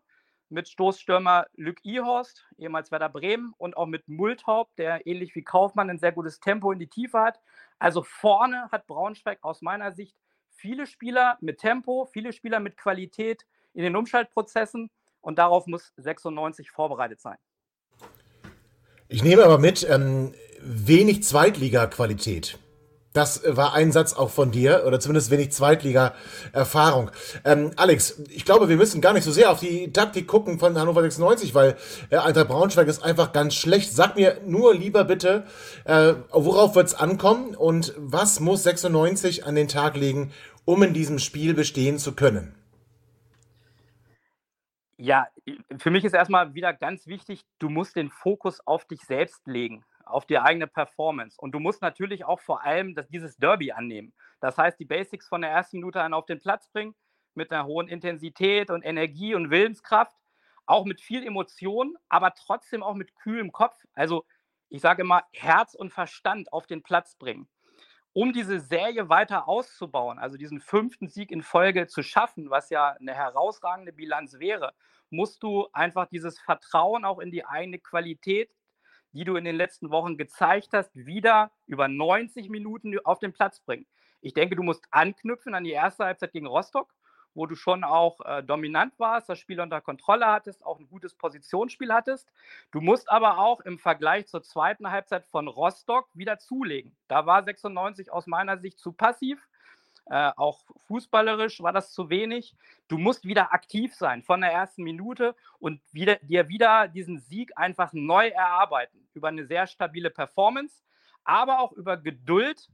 mit Stoßstürmer Luc Ihorst, ehemals Werder Bremen, und auch mit Multhaupt, der ähnlich wie Kaufmann ein sehr gutes Tempo in die Tiefe hat. Also vorne hat Braunschweig aus meiner Sicht viele Spieler mit Tempo, viele Spieler mit Qualität in den Umschaltprozessen und darauf muss 96 vorbereitet sein. Ich nehme aber mit, ähm, wenig Zweitliga-Qualität. Das war ein Satz auch von dir, oder zumindest wenig Zweitliga-Erfahrung. Ähm, Alex, ich glaube, wir müssen gar nicht so sehr auf die Taktik gucken von Hannover 96, weil äh, Eintracht Braunschweig ist einfach ganz schlecht. Sag mir nur lieber bitte, äh, worauf wird es ankommen und was muss 96 an den Tag legen, um in diesem Spiel bestehen zu können? Ja, für mich ist erstmal wieder ganz wichtig, du musst den Fokus auf dich selbst legen, auf die eigene Performance. Und du musst natürlich auch vor allem das, dieses Derby annehmen. Das heißt, die Basics von der ersten Minute an auf den Platz bringen, mit einer hohen Intensität und Energie und Willenskraft, auch mit viel Emotion, aber trotzdem auch mit kühlem Kopf. Also ich sage immer, Herz und Verstand auf den Platz bringen um diese Serie weiter auszubauen, also diesen fünften Sieg in Folge zu schaffen, was ja eine herausragende Bilanz wäre, musst du einfach dieses Vertrauen auch in die eigene Qualität, die du in den letzten Wochen gezeigt hast, wieder über 90 Minuten auf den Platz bringen. Ich denke, du musst anknüpfen an die erste Halbzeit gegen Rostock, wo du schon auch äh, dominant warst, das Spiel unter Kontrolle hattest, auch ein gutes Positionsspiel hattest. Du musst aber auch im Vergleich zur zweiten Halbzeit von Rostock wieder zulegen. Da war 96 aus meiner Sicht zu passiv. Äh, auch fußballerisch war das zu wenig. Du musst wieder aktiv sein von der ersten Minute und wieder, dir wieder diesen Sieg einfach neu erarbeiten über eine sehr stabile Performance, aber auch über Geduld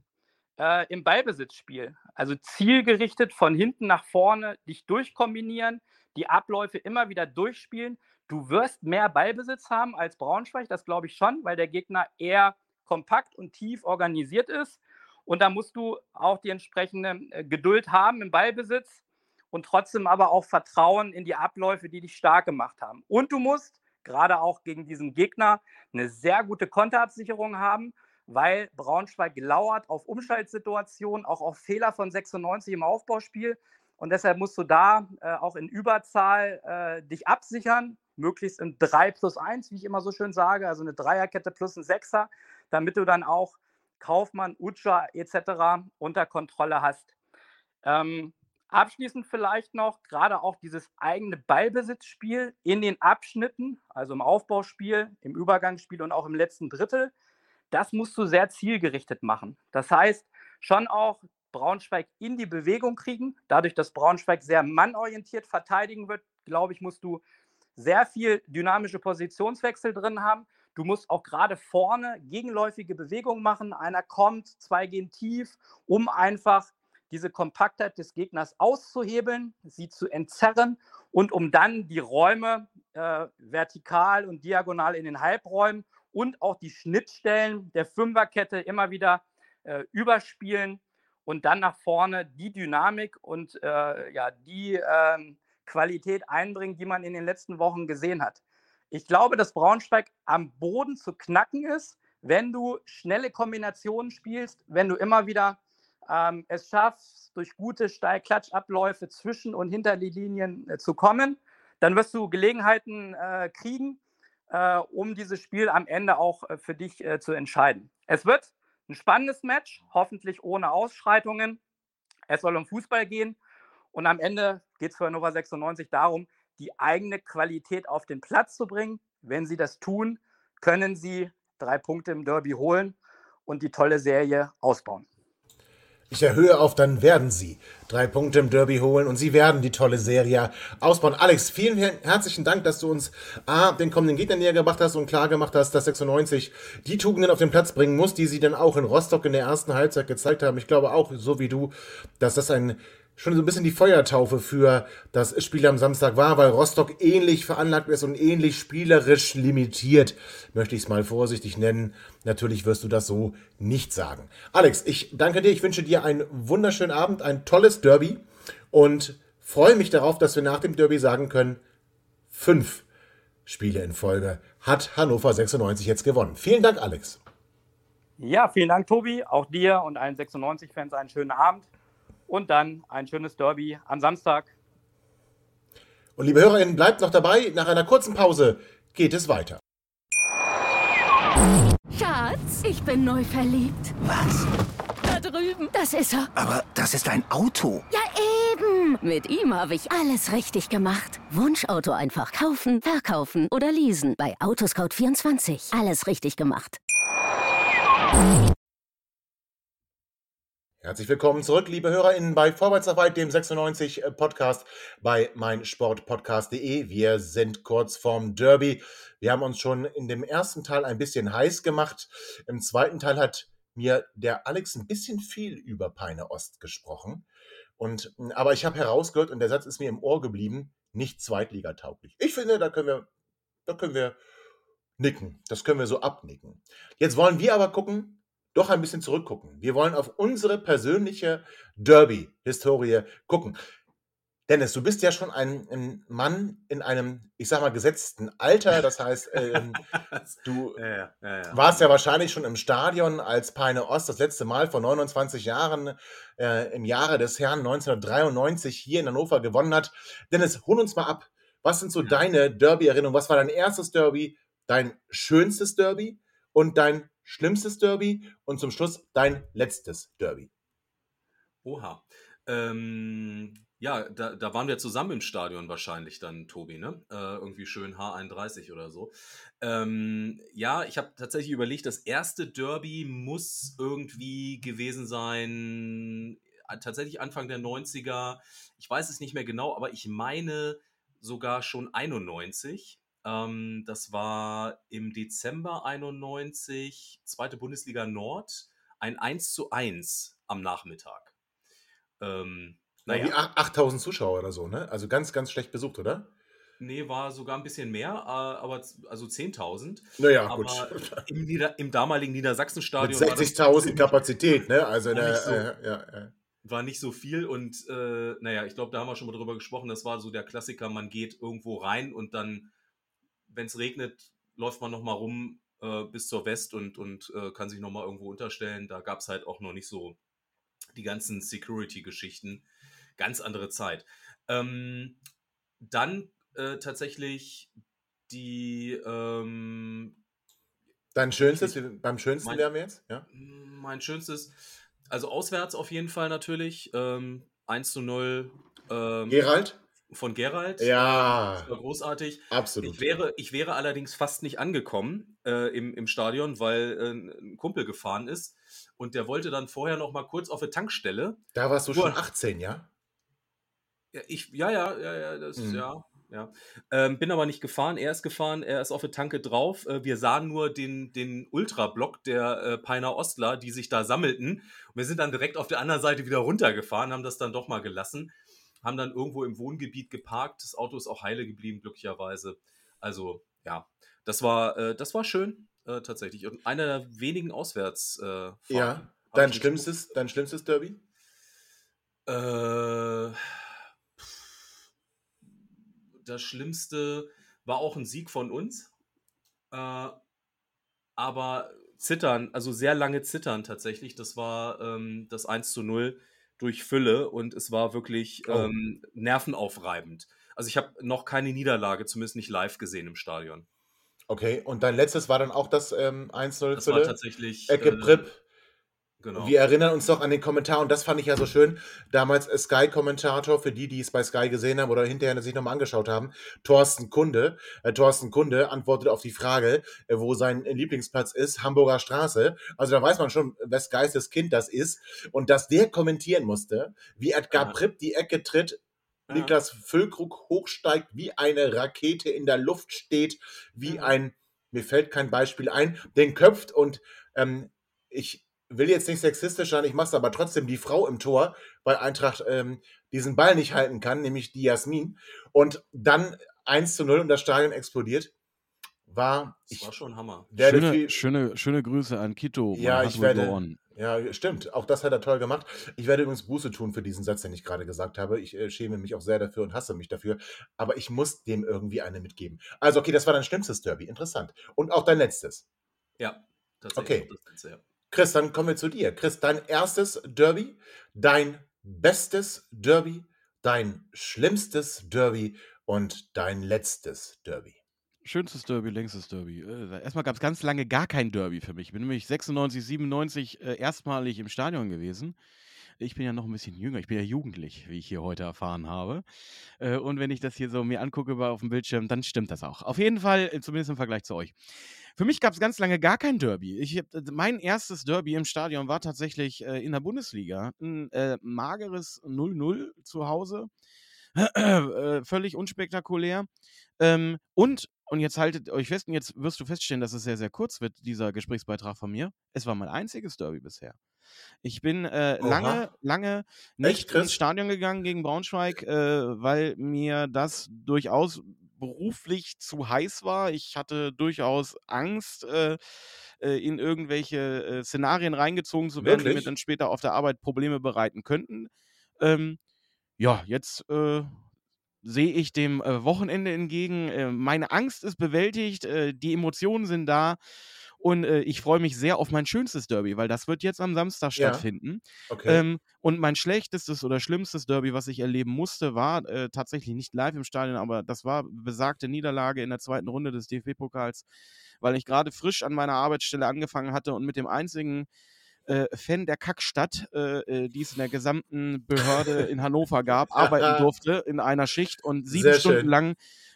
äh, im Ballbesitzspiel. Also zielgerichtet von hinten nach vorne dich durchkombinieren, die Abläufe immer wieder durchspielen. Du wirst mehr Ballbesitz haben als Braunschweig, das glaube ich schon, weil der Gegner eher kompakt und tief organisiert ist. Und da musst du auch die entsprechende äh, Geduld haben im Ballbesitz und trotzdem aber auch Vertrauen in die Abläufe, die dich stark gemacht haben. Und du musst gerade auch gegen diesen Gegner eine sehr gute Konterabsicherung haben, weil Braunschweig lauert auf Umschaltsituationen, auch auf Fehler von 96 im Aufbauspiel. Und deshalb musst du da äh, auch in Überzahl äh, dich absichern, möglichst in 3 plus 1, wie ich immer so schön sage, also eine Dreierkette plus ein Sechser, damit du dann auch Kaufmann, Utscha etc. unter Kontrolle hast. Ähm, abschließend vielleicht noch, gerade auch dieses eigene Ballbesitzspiel in den Abschnitten, also im Aufbauspiel, im Übergangsspiel und auch im letzten Drittel, das musst du sehr zielgerichtet machen. Das heißt, schon auch Braunschweig in die Bewegung kriegen. Dadurch, dass Braunschweig sehr mannorientiert verteidigen wird, glaube ich, musst du sehr viel dynamische Positionswechsel drin haben. Du musst auch gerade vorne gegenläufige Bewegungen machen. Einer kommt, zwei gehen tief, um einfach diese Kompaktheit des Gegners auszuhebeln, sie zu entzerren und um dann die Räume äh, vertikal und diagonal in den Halbräumen und auch die Schnittstellen der Fünferkette immer wieder äh, überspielen und dann nach vorne die Dynamik und äh, ja, die ähm, Qualität einbringen, die man in den letzten Wochen gesehen hat. Ich glaube, dass Braunschweig am Boden zu knacken ist, wenn du schnelle Kombinationen spielst, wenn du immer wieder ähm, es schaffst, durch gute Steil-Klatsch-Abläufe zwischen und hinter die Linien äh, zu kommen, dann wirst du Gelegenheiten äh, kriegen, äh, um dieses Spiel am Ende auch äh, für dich äh, zu entscheiden. Es wird ein spannendes Match, hoffentlich ohne Ausschreitungen. Es soll um Fußball gehen und am Ende geht es für Hannover 96 darum, die eigene Qualität auf den Platz zu bringen. Wenn sie das tun, können sie drei Punkte im Derby holen und die tolle Serie ausbauen. Ich erhöhe auf, dann werden sie drei Punkte im Derby holen und sie werden die tolle Serie ausbauen. Alex, vielen herzlichen Dank, dass du uns A, den kommenden Gegner näher gebracht hast und klar gemacht hast, dass 96 die Tugenden auf den Platz bringen muss, die sie dann auch in Rostock in der ersten Halbzeit gezeigt haben. Ich glaube auch, so wie du, dass das ein schon so ein bisschen die Feuertaufe für das Spiel am Samstag war, weil Rostock ähnlich veranlagt ist und ähnlich spielerisch limitiert, möchte ich es mal vorsichtig nennen. Natürlich wirst du das so nicht sagen. Alex, ich danke dir, ich wünsche dir einen wunderschönen Abend, ein tolles Derby und freue mich darauf, dass wir nach dem Derby sagen können, fünf Spiele in Folge hat Hannover 96 jetzt gewonnen. Vielen Dank, Alex. Ja, vielen Dank, Tobi. Auch dir und allen 96-Fans einen schönen Abend und dann ein schönes Derby am Samstag. Und liebe HörerInnen, bleibt noch dabei. Nach einer kurzen Pause geht es weiter. Schatz, ich bin neu verliebt. Was? Da drüben. Das ist er. Aber das ist ein Auto. Ja, eben. Mit ihm habe ich alles richtig gemacht. Wunschauto einfach kaufen, verkaufen oder leasen. Bei Autoscout24. Alles richtig gemacht. Herzlich willkommen zurück, liebe HörerInnen, bei Vorwärtsarbeit, dem 96 äh, Podcast bei meinsportpodcast.de. Wir sind kurz vorm Derby. Wir haben uns schon in dem ersten Teil ein bisschen heiß gemacht. Im zweiten Teil hat mir der Alex ein bisschen viel über Peine Ost gesprochen. Und, hm, aber ich habe herausgehört, und der Satz ist mir im Ohr geblieben, nicht zweitligatauglich. Ich finde, da können wir, da können wir nicken. Das können wir so abnicken. Jetzt wollen wir aber gucken, doch ein bisschen zurückgucken. Wir wollen auf unsere persönliche Derby-Historie gucken. Dennis, du bist ja schon ein, ein, Mann in einem, ich sag mal, gesetzten Alter. Das heißt, ähm, du ja, ja, ja, warst ja wahrscheinlich schon im Stadion, als Peine Ost das letzte Mal vor 29 Jahren äh, im Jahre des Herrn 1993 hier in Hannover gewonnen hat. Dennis, hol uns mal ab. Was sind so deine Derby-Erinnerungen? Was war dein erstes Derby, dein schönstes Derby und dein schlimmstes Derby und zum Schluss dein letztes Derby. Oha. Ähm, Ja, da, da waren wir zusammen im Stadion wahrscheinlich dann, Tobi, ne? Äh, irgendwie schön H31 oder so. Ähm, ja, ich habe tatsächlich überlegt, das erste Derby muss irgendwie gewesen sein, äh, tatsächlich Anfang der 90er. Ich weiß es nicht mehr genau, aber ich meine sogar schon 91. Ähm, das war im Dezember 91, zweite Bundesliga Nord, ein 1 zu 1 am Nachmittag. Ähm, naja. Wie 8000 Zuschauer oder so, ne? Also ganz, ganz schlecht besucht, oder? Nee, war sogar ein bisschen mehr, äh, aber also 10.000. Naja, aber gut. Im, Nieder-, im damaligen Niedersachsenstadion. Mit 60.000 Kapazität, ne? Also, der, nicht so, äh, ja, ja. war nicht so viel und äh, naja, ich glaube, da haben wir schon mal drüber gesprochen. Das war so der Klassiker: man geht irgendwo rein und dann, wenn es regnet, läuft man nochmal rum äh, bis zur West und, und äh, kann sich nochmal irgendwo unterstellen. Da gab es halt auch noch nicht so die ganzen Security-Geschichten ganz andere Zeit. Ähm, dann äh, tatsächlich die. Ähm, Dein schönstes, ich, beim schönsten mein, wären wir jetzt? Ja? Mein schönstes, also auswärts auf jeden Fall natürlich. Ähm, 1 zu 0. Ähm, Gerald? Von Gerald. Ja. Das war großartig. Absolut. Ich wäre, ich wäre allerdings fast nicht angekommen äh, im, im Stadion, weil äh, ein Kumpel gefahren ist und der wollte dann vorher noch mal kurz auf eine Tankstelle. Da warst du schon 18, ja? Ja, ich, ja, ja, ja, ja, das, mhm. ja, ja. Ähm, bin aber nicht gefahren. Er ist gefahren, er ist auf der Tanke drauf. Äh, wir sahen nur den, den Ultra-Block der äh, Peiner Ostler, die sich da sammelten. Und wir sind dann direkt auf der anderen Seite wieder runtergefahren, haben das dann doch mal gelassen, haben dann irgendwo im Wohngebiet geparkt. Das Auto ist auch heile geblieben, glücklicherweise. Also, ja, das war, äh, das war schön, äh, tatsächlich. Und einer der wenigen Auswärts. Äh, ja, dein schlimmstes, dein schlimmstes Derby? Äh das Schlimmste war auch ein Sieg von uns. Äh, aber zittern, also sehr lange zittern tatsächlich. Das war ähm, das 1 zu 0 durch Fülle und es war wirklich oh. ähm, nervenaufreibend. Also ich habe noch keine Niederlage, zumindest nicht live gesehen im Stadion. Okay, und dein letztes war dann auch das ähm, 1-0 Fülle? Das war tatsächlich... Ecke äh, Pripp. Genau. Wir erinnern uns doch an den Kommentar und das fand ich ja so schön. Damals Sky-Kommentator, für die, die es bei Sky gesehen haben oder hinterher sich nochmal angeschaut haben, Thorsten Kunde. Äh, Thorsten Kunde antwortet auf die Frage, äh, wo sein Lieblingsplatz ist, Hamburger Straße. Also da weiß man schon, wes Geistes Kind das ist. Und dass der kommentieren musste, wie Edgar ja. Pripp die Ecke tritt, ja. Niklas Füllkrug hochsteigt, wie eine Rakete in der Luft steht, wie ja. ein, mir fällt kein Beispiel ein, den köpft und ähm, ich will jetzt nicht sexistisch sein, ich mache es aber trotzdem, die Frau im Tor bei Eintracht ähm, diesen Ball nicht halten kann, nämlich die Jasmin. Und dann 1 zu 0 und das Stadion explodiert. War, das war schon Hammer. Schöne, viel, schöne, schöne Grüße an Kito. Ja, ich werde. Ja, stimmt. Auch das hat er toll gemacht. Ich werde übrigens Buße tun für diesen Satz, den ich gerade gesagt habe. Ich äh, schäme mich auch sehr dafür und hasse mich dafür. Aber ich muss dem irgendwie eine mitgeben. Also, okay, das war dein schlimmstes Derby. Interessant. Und auch dein letztes. Ja, tatsächlich. Okay. Das letzte, ja. Chris, dann kommen wir zu dir. Chris, dein erstes Derby, dein bestes Derby, dein schlimmstes Derby und dein letztes Derby. Schönstes Derby, längstes Derby. Äh, erstmal gab es ganz lange gar kein Derby für mich. Ich bin nämlich 96, 97 äh, erstmalig im Stadion gewesen. Ich bin ja noch ein bisschen jünger, ich bin ja jugendlich, wie ich hier heute erfahren habe. Äh, und wenn ich das hier so mir angucke auf dem Bildschirm, dann stimmt das auch. Auf jeden Fall, zumindest im Vergleich zu euch. Für mich gab es ganz lange gar kein Derby. Ich, äh, mein erstes Derby im Stadion war tatsächlich äh, in der Bundesliga. Ein äh, mageres 0-0 zu Hause. äh, völlig unspektakulär. Ähm, und, und jetzt haltet euch fest, und jetzt wirst du feststellen, dass es sehr, sehr kurz wird, dieser Gesprächsbeitrag von mir. Es war mein einziges Derby bisher. Ich bin äh, lange, lange nicht ins Stadion gegangen gegen Braunschweig, äh, weil mir das durchaus beruflich zu heiß war. Ich hatte durchaus Angst, äh, äh in irgendwelche äh, Szenarien reingezogen zu werden, Wirklich? die mir dann später auf der Arbeit Probleme bereiten könnten. Ähm, ja, jetzt äh, sehe ich dem äh, Wochenende entgegen. Äh, meine Angst ist bewältigt, die Emotionen sind da. Und äh, ich freue mich sehr auf mein schönstes Derby, weil das wird jetzt am Samstag Ja. stattfinden. Okay. Ähm, und mein schlechtestes oder schlimmstes Derby, was ich erleben musste, war äh, tatsächlich nicht live im Stadion, aber das war besagte Niederlage in der zweiten Runde des DFB-Pokals, weil ich gerade frisch an meiner Arbeitsstelle angefangen hatte und mit dem einzigen äh, Fan der Kackstadt, äh, äh, die es in der gesamten Behörde in Hannover gab, arbeiten durfte in einer Schicht und sieben Sehr Stunden schön. lang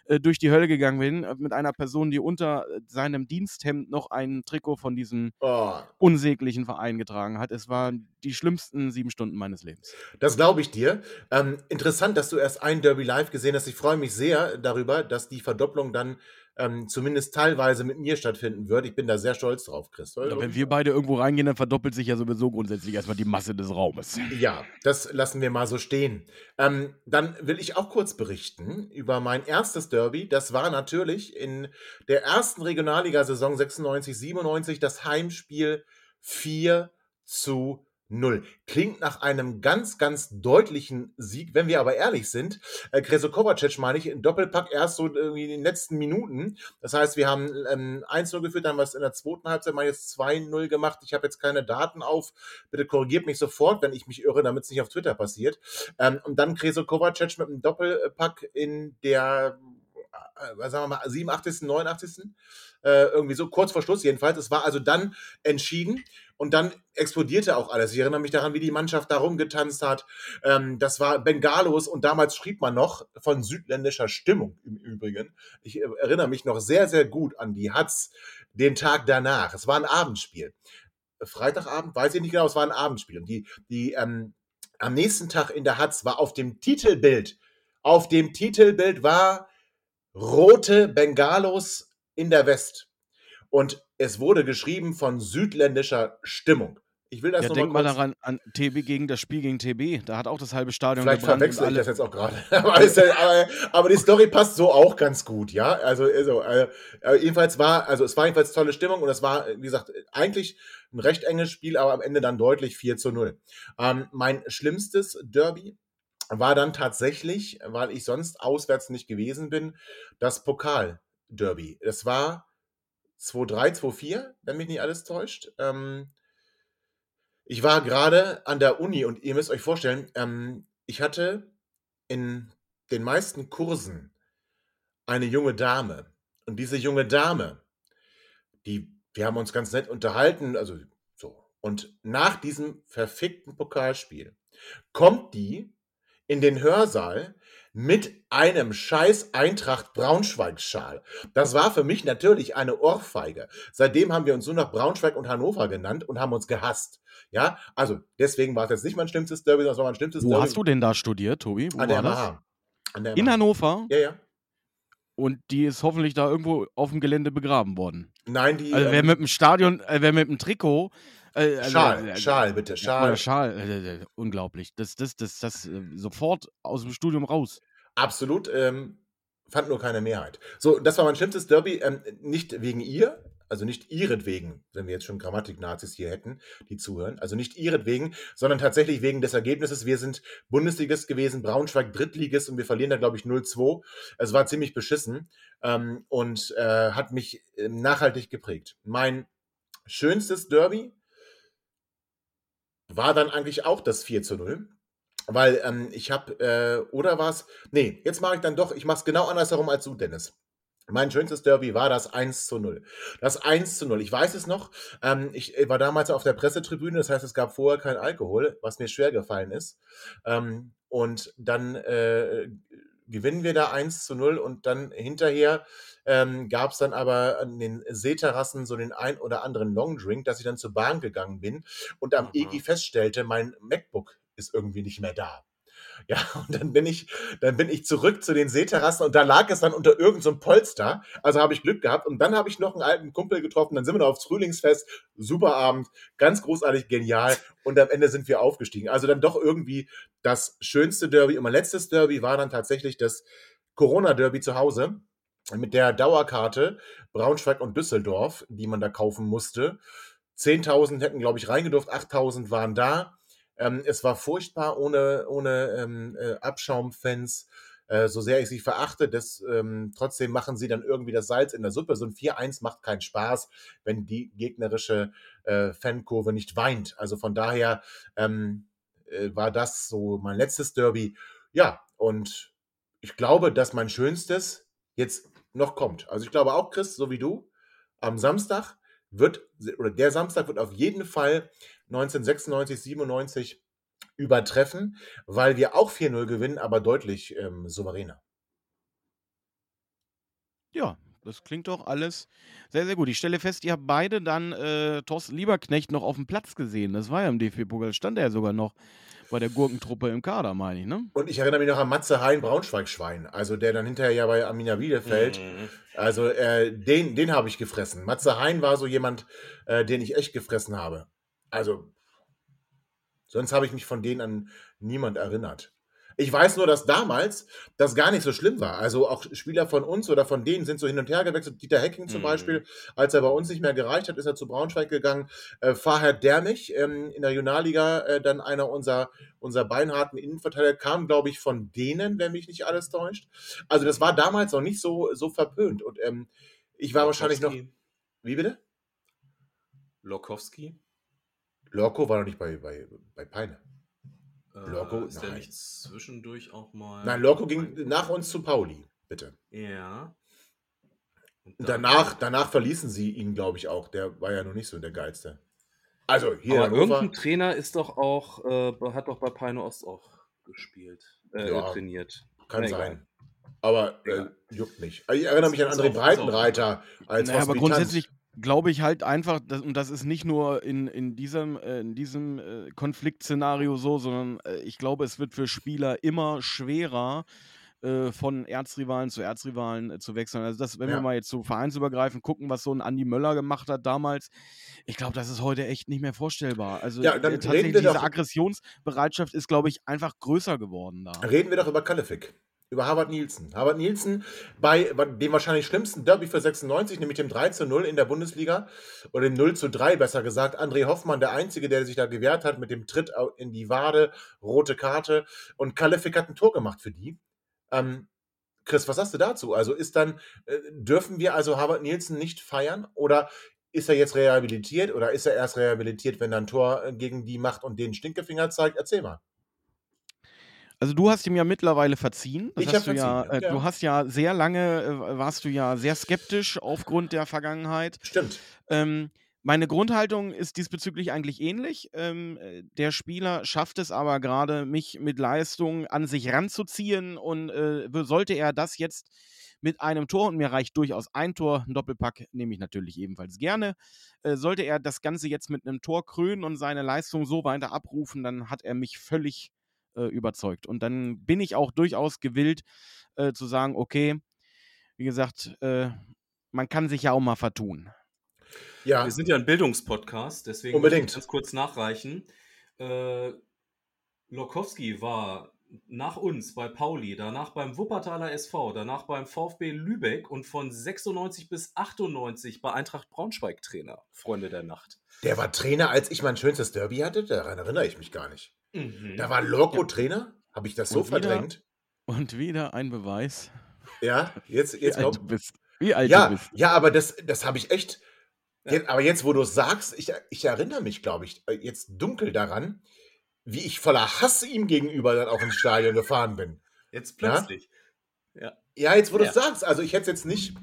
äh, durch die Hölle gegangen bin, äh, mit einer Person, die unter äh, seinem Diensthemd noch ein Trikot von diesem Oh, unsäglichen Verein getragen hat. Es waren die schlimmsten sieben Stunden meines Lebens. das glaube ich dir. Ähm, interessant, dass du erst ein Derby live gesehen hast. Ich freue mich sehr darüber, dass die Verdopplung dann ähm, zumindest teilweise mit mir stattfinden wird. Ich bin da sehr stolz drauf, Chris. Ja, wenn wir beide irgendwo reingehen, dann verdoppelt sich ja sowieso grundsätzlich erstmal die Masse des Raumes. Ja, das lassen wir mal so stehen. Ähm, dann will ich auch kurz berichten über mein erstes Derby. Das war natürlich in der ersten Regionalliga-Saison 96, 97 das Heimspiel 4 zu 0. Klingt nach einem ganz, ganz deutlichen Sieg, wenn wir aber ehrlich sind. Äh, Kreso Kovacic meine ich, in Doppelpack erst so irgendwie in den letzten Minuten. Das heißt, wir haben ähm, 1-0 geführt, dann es in der zweiten Halbzeit mal jetzt 2-0 gemacht. Ich habe jetzt keine Daten auf. Bitte korrigiert mich sofort, wenn ich mich irre, damit es nicht auf Twitter passiert. Ähm, und dann Kreso Kovacic mit einem Doppelpack in der, äh, was sagen wir mal, 87., 89. Äh, irgendwie so, kurz vor Schluss jedenfalls. Es war also dann entschieden. Und dann explodierte auch alles. Ich erinnere mich daran, wie die Mannschaft da rumgetanzt hat. Ähm, das war Bengalos und damals schrieb man noch von südländischer Stimmung im Übrigen. Ich äh, erinnere mich noch sehr, sehr gut an die Hatz den Tag danach. Es war ein Abendspiel. Freitagabend, weiß ich nicht genau, es war ein Abendspiel. Und die, die ähm, am nächsten Tag in der Hatz war auf dem Titelbild, auf dem Titelbild war rote Bengalos in der West. Und es wurde geschrieben von südländischer Stimmung. Ich will das Ja, noch denk mal kurz. daran an TB gegen das Spiel gegen TB. Da hat auch das halbe Stadion Vielleicht verwechsel ich das jetzt auch gerade. aber, aber, aber die Story passt so auch ganz gut, ja. Also, also äh, äh, jedenfalls war, also es war jedenfalls tolle Stimmung und es war, wie gesagt, eigentlich ein recht enges Spiel, aber am Ende dann deutlich 4 zu 0. Ähm, mein schlimmstes Derby war dann tatsächlich, weil ich sonst auswärts nicht gewesen bin, das Pokal-Derby. Es war 2-3, 2-4, wenn mich nicht alles täuscht. Ähm, ich war gerade an der Uni und ihr müsst euch vorstellen, ähm, ich hatte in den meisten Kursen eine junge Dame. Und diese junge Dame, die, wir haben uns ganz nett unterhalten, also so. Und nach diesem verfickten Pokalspiel kommt die in den Hörsaal mit einem scheiß Eintracht Braunschweig-Schal. Das war für mich natürlich eine Ohrfeige. Seitdem haben wir uns nur noch Braunschweig und Hannover genannt und haben uns gehasst. Ja, also deswegen war es jetzt nicht mein schlimmstes Derby, sondern es war mein schlimmstes Wo Derby. hast du denn da studiert, Tobi? Wo An der? MH. An der In. Hannover? Ja, ja. Und die ist hoffentlich da irgendwo auf dem Gelände begraben worden. Nein, die. Also wer ähm, mit dem Stadion, äh, wer mit dem Trikot. Äh, also, Schal, äh, Schal, bitte, Schal. oder Schal. Äh, äh, unglaublich. Das, das, das, das äh, sofort aus dem Studium raus. Absolut, ähm, fand nur keine Mehrheit. So, das war mein schlimmstes Derby, ähm, nicht wegen ihr, also nicht ihretwegen, wenn wir jetzt schon Grammatik-Nazis hier hätten, die zuhören, also nicht ihretwegen, sondern tatsächlich wegen des Ergebnisses. Wir sind Bundesligist gewesen, Braunschweig Drittligist und wir verlieren da, glaube ich, 0-2. Es war ziemlich beschissen ähm, und äh, hat mich ähm, nachhaltig geprägt. Mein schönstes Derby war dann eigentlich auch das 4 zu 0. Weil ähm, ich habe, äh, oder was? Nee, jetzt mache ich dann doch, ich mache es genau andersherum als du, Dennis. Mein schönstes Derby war das 1 zu 0. Das 1 zu 0. Ich weiß es noch. Ähm, ich äh, war damals auf der Pressetribüne, das heißt, es gab vorher kein Alkohol, was mir schwer gefallen ist. Ähm, und dann äh, gewinnen wir da 1 zu 0 und dann hinterher ähm, gab es dann aber an den Seeterrassen so den ein oder anderen Longdrink, dass ich dann zur Bahn gegangen bin und am Mhm. EGI feststellte, mein MacBook ist irgendwie nicht mehr da. Ja, und dann bin ich, dann bin ich zurück zu den Seeterrassen und da lag es dann unter irgendeinem so Polster. Also habe ich Glück gehabt. Und dann habe ich noch einen alten Kumpel getroffen. Dann sind wir noch aufs Frühlingsfest. Super Abend, ganz großartig, genial. Und am Ende sind wir aufgestiegen. Also dann doch irgendwie das schönste Derby. Und mein letztes Derby war dann tatsächlich das Corona-Derby zu Hause mit der Dauerkarte Braunschweig und Düsseldorf, die man da kaufen musste. 10.000 hätten, glaube ich, reingedurft, 8.000 waren da. Ähm, es war furchtbar ohne, ohne ähm, äh, Abschaumfans. Äh, so sehr ich sie verachte, das, ähm, trotzdem machen sie dann irgendwie das Salz in der Suppe. So ein 4-1 macht keinen Spaß, wenn die gegnerische äh, Fankurve nicht weint. Also von daher ähm, äh, war das so mein letztes Derby. Ja, und ich glaube, dass mein schönstes jetzt noch kommt. Also ich glaube auch, Chris, so wie du, am Samstag wird, oder der Samstag wird auf jeden Fall 1996, 97 übertreffen, weil wir auch 4-0 gewinnen, aber deutlich ähm, souveräner. Ja, das klingt doch alles sehr, sehr gut. Ich stelle fest, ihr habt beide dann äh, Thorsten Lieberknecht noch auf dem Platz gesehen. Das war ja im DFB-Pokal, stand er ja sogar noch bei der Gurkentruppe im Kader, meine ich, ne? Und ich erinnere mich noch an Matze Hein Braunschweig-Schwein, also der dann hinterher ja bei Amina Bielefeld, Mhm. also äh, den, den habe ich gefressen. Matze Hein war so jemand, äh, den ich echt gefressen habe. Also, sonst habe ich mich von denen an niemand erinnert. Ich weiß nur, dass damals das gar nicht so schlimm war. Also auch Spieler von uns oder von denen sind so hin und her gewechselt. Dieter Hecking zum Mhm. Beispiel, als er bei uns nicht mehr gereicht hat, ist er zu Braunschweig gegangen. Äh, Farhad Dermich ähm, in der Regionalliga, äh, dann einer unserer, unserer beinharten Innenverteidiger, kam, glaube ich, von denen, wenn mich nicht alles täuscht. Also das war damals noch nicht so, so verpönt. Und ähm, ich war wahrscheinlich noch. Wie bitte? Lokowski? Lorco war noch nicht bei, bei, bei Peine. Äh, Lorco? Ist der Nein. nicht zwischendurch auch mal. Nein, Lorco ging nach uns zu Pauli, bitte. Ja. Und dann- danach, danach verließen sie ihn, glaube ich, auch. Der war ja noch nicht so der Geilste. Also hier Aber irgendein Trainer ist doch auch, äh, hat doch bei Peine Ost auch gespielt, äh, Ja. trainiert. kann Na, egal. sein. Aber äh, Egal. juckt nicht. Ich erinnere mich an Ist André ist Breitenreiter als Naja, aber grundsätzlich glaube ich halt einfach, dass, und das ist nicht nur in, in diesem, äh, in diesem äh, Konfliktszenario so, sondern äh, ich glaube, es wird für Spieler immer schwerer, äh, von Erzrivalen zu Erzrivalen äh, zu wechseln. Also das, wenn Ja. wir mal jetzt so vereinsübergreifend gucken, was so ein Andi Möller gemacht hat damals, ich glaube, das ist heute echt nicht mehr vorstellbar. Also Ja, tatsächlich diese Aggressionsbereitschaft ist, glaube ich, einfach größer geworden da. Reden wir doch über Kalefik. Über Harvard Nielsen. Harvard Nielsen bei, dem wahrscheinlich schlimmsten Derby für 96, nämlich dem 3 zu 0 in der Bundesliga. Oder dem 0 zu 3 besser gesagt. André Hoffmann, der Einzige, der sich da gewehrt hat mit dem Tritt in die Wade, rote Karte. Und Kalefik hat ein Tor gemacht für die. Ähm, Chris, was sagst du dazu? Also ist dann, äh, dürfen wir also Harvard Nielsen nicht feiern? Oder ist er jetzt rehabilitiert? Oder ist er erst rehabilitiert, wenn er ein Tor äh, gegen die macht und den Stinkefinger zeigt? Erzähl mal. Also du hast ihm ja mittlerweile verziehen. Das Ich hast du ja, verziehen, äh, ja. Du hast ja sehr lange, äh, warst du ja sehr skeptisch aufgrund der Vergangenheit. Stimmt. Ähm, meine Grundhaltung ist diesbezüglich eigentlich ähnlich. Ähm, äh, der Spieler schafft es aber gerade, mich mit Leistung an sich ranzuziehen und äh, sollte er das jetzt mit einem Tor, und mir reicht durchaus ein Tor, ein Doppelpack nehme ich natürlich ebenfalls gerne, äh, sollte er das Ganze jetzt mit einem Tor krönen und seine Leistung so weiter abrufen, dann hat er mich völlig äh, überzeugt. Und dann bin ich auch durchaus gewillt äh, zu sagen, okay, wie gesagt, äh, man kann sich ja auch mal vertun. Ja. Wir sind ja ein Bildungspodcast, deswegen Unbedingt. muss ich ganz kurz nachreichen. Äh, Lokowski war nach uns bei Pauli, danach beim Wuppertaler SV, danach beim VfB Lübeck und von 96 bis 98 bei Eintracht Braunschweig Trainer, Freunde der Nacht. Der war Trainer, als ich mein schönstes Derby hatte? Daran erinnere ich mich gar nicht. Mhm. Da war Loco Ja. Trainer? Habe ich das so Und wieder- verdrängt? Und wieder ein Beweis, Ja, jetzt, wie jetzt alt du bist. Wie alt Ja, du bist. ja, aber das, das habe ich echt. Ja. Jetzt, aber jetzt, wo du es sagst, ich, ich erinnere mich, glaube ich, äh, jetzt dunkel daran, wie ich voller Hass ihm gegenüber dann auch ins Stadion gefahren bin. Jetzt plötzlich. Ja, jetzt, wo du Ja. es sagst, also ich hätte es jetzt nicht,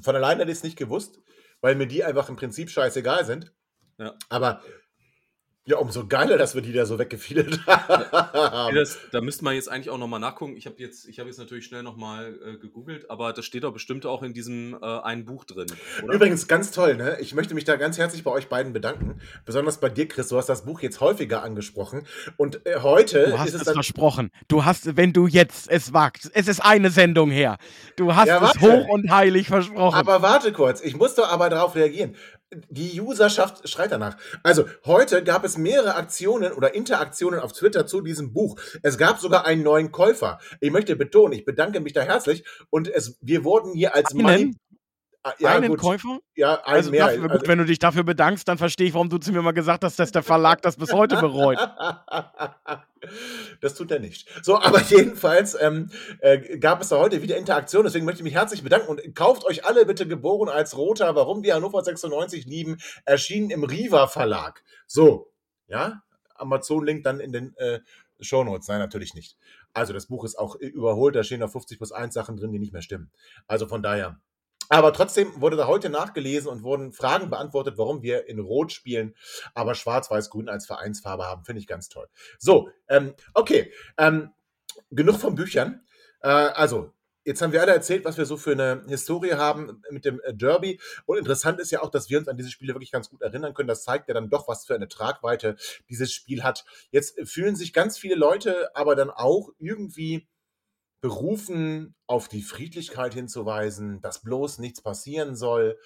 von alleine hätte ich es nicht gewusst, weil mir die einfach im Prinzip scheißegal sind. Ja. Aber ja, umso geiler, dass wir die da so weggefiedelt haben. Das, da müsste man jetzt eigentlich auch nochmal nachgucken. Ich habe jetzt, ich hab jetzt natürlich schnell nochmal äh, gegoogelt, aber das steht doch bestimmt auch in diesem äh, einen Buch drin. Oder? Übrigens, ganz toll, ne? Ich möchte mich da ganz herzlich bei euch beiden bedanken. Besonders bei dir, Chris. Du hast das Buch jetzt häufiger angesprochen. Und äh, heute Du hast ist es es dann. versprochen. Du hast, wenn du jetzt es wagst, es ist eine Sendung her. Du hast Ja, es hoch und heilig versprochen. Aber warte kurz, ich muss doch aber darauf reagieren. Die Userschaft schreit danach. Also, heute gab es mehrere Aktionen oder Interaktionen auf Twitter zu diesem Buch. Es gab sogar einen neuen Käufer. Ich möchte betonen, ich bedanke mich da herzlich. Und es, wir wurden hier als Ah, ja, einen gut. Käufer? Ja, ein Also, mehr. dafür, gut, wenn du dich dafür bedankst, dann verstehe ich, warum du zu mir mal gesagt hast, dass der Verlag das bis heute bereut. Das tut er nicht. So, aber jedenfalls ähm, äh, gab es da heute wieder Interaktion, deswegen möchte ich mich herzlich bedanken und kauft euch alle bitte geboren als Roter, warum wir Hannover 96 lieben, erschienen im Riva Verlag. So, ja, Amazon-Link dann in den äh, Shownotes. Nein, natürlich nicht. Also das Buch ist auch äh, überholt, da stehen noch 50 plus 1 Sachen drin, die nicht mehr stimmen. Also von daher, Aber trotzdem wurde da heute nachgelesen und wurden Fragen beantwortet, warum wir in Rot spielen, aber Schwarz-Weiß-Grün als Vereinsfarbe haben. Finde ich ganz toll. So, ähm, okay. Ähm, genug von Büchern. Äh, also, Jetzt haben wir alle erzählt, was wir so für eine Historie haben mit dem äh, Derby. Und interessant ist ja auch, dass wir uns an diese Spiele wirklich ganz gut erinnern können. Das zeigt ja dann doch, was für eine Tragweite dieses Spiel hat. Jetzt fühlen sich ganz viele Leute aber dann auch irgendwie berufen, auf die Friedlichkeit hinzuweisen, dass bloß nichts passieren soll.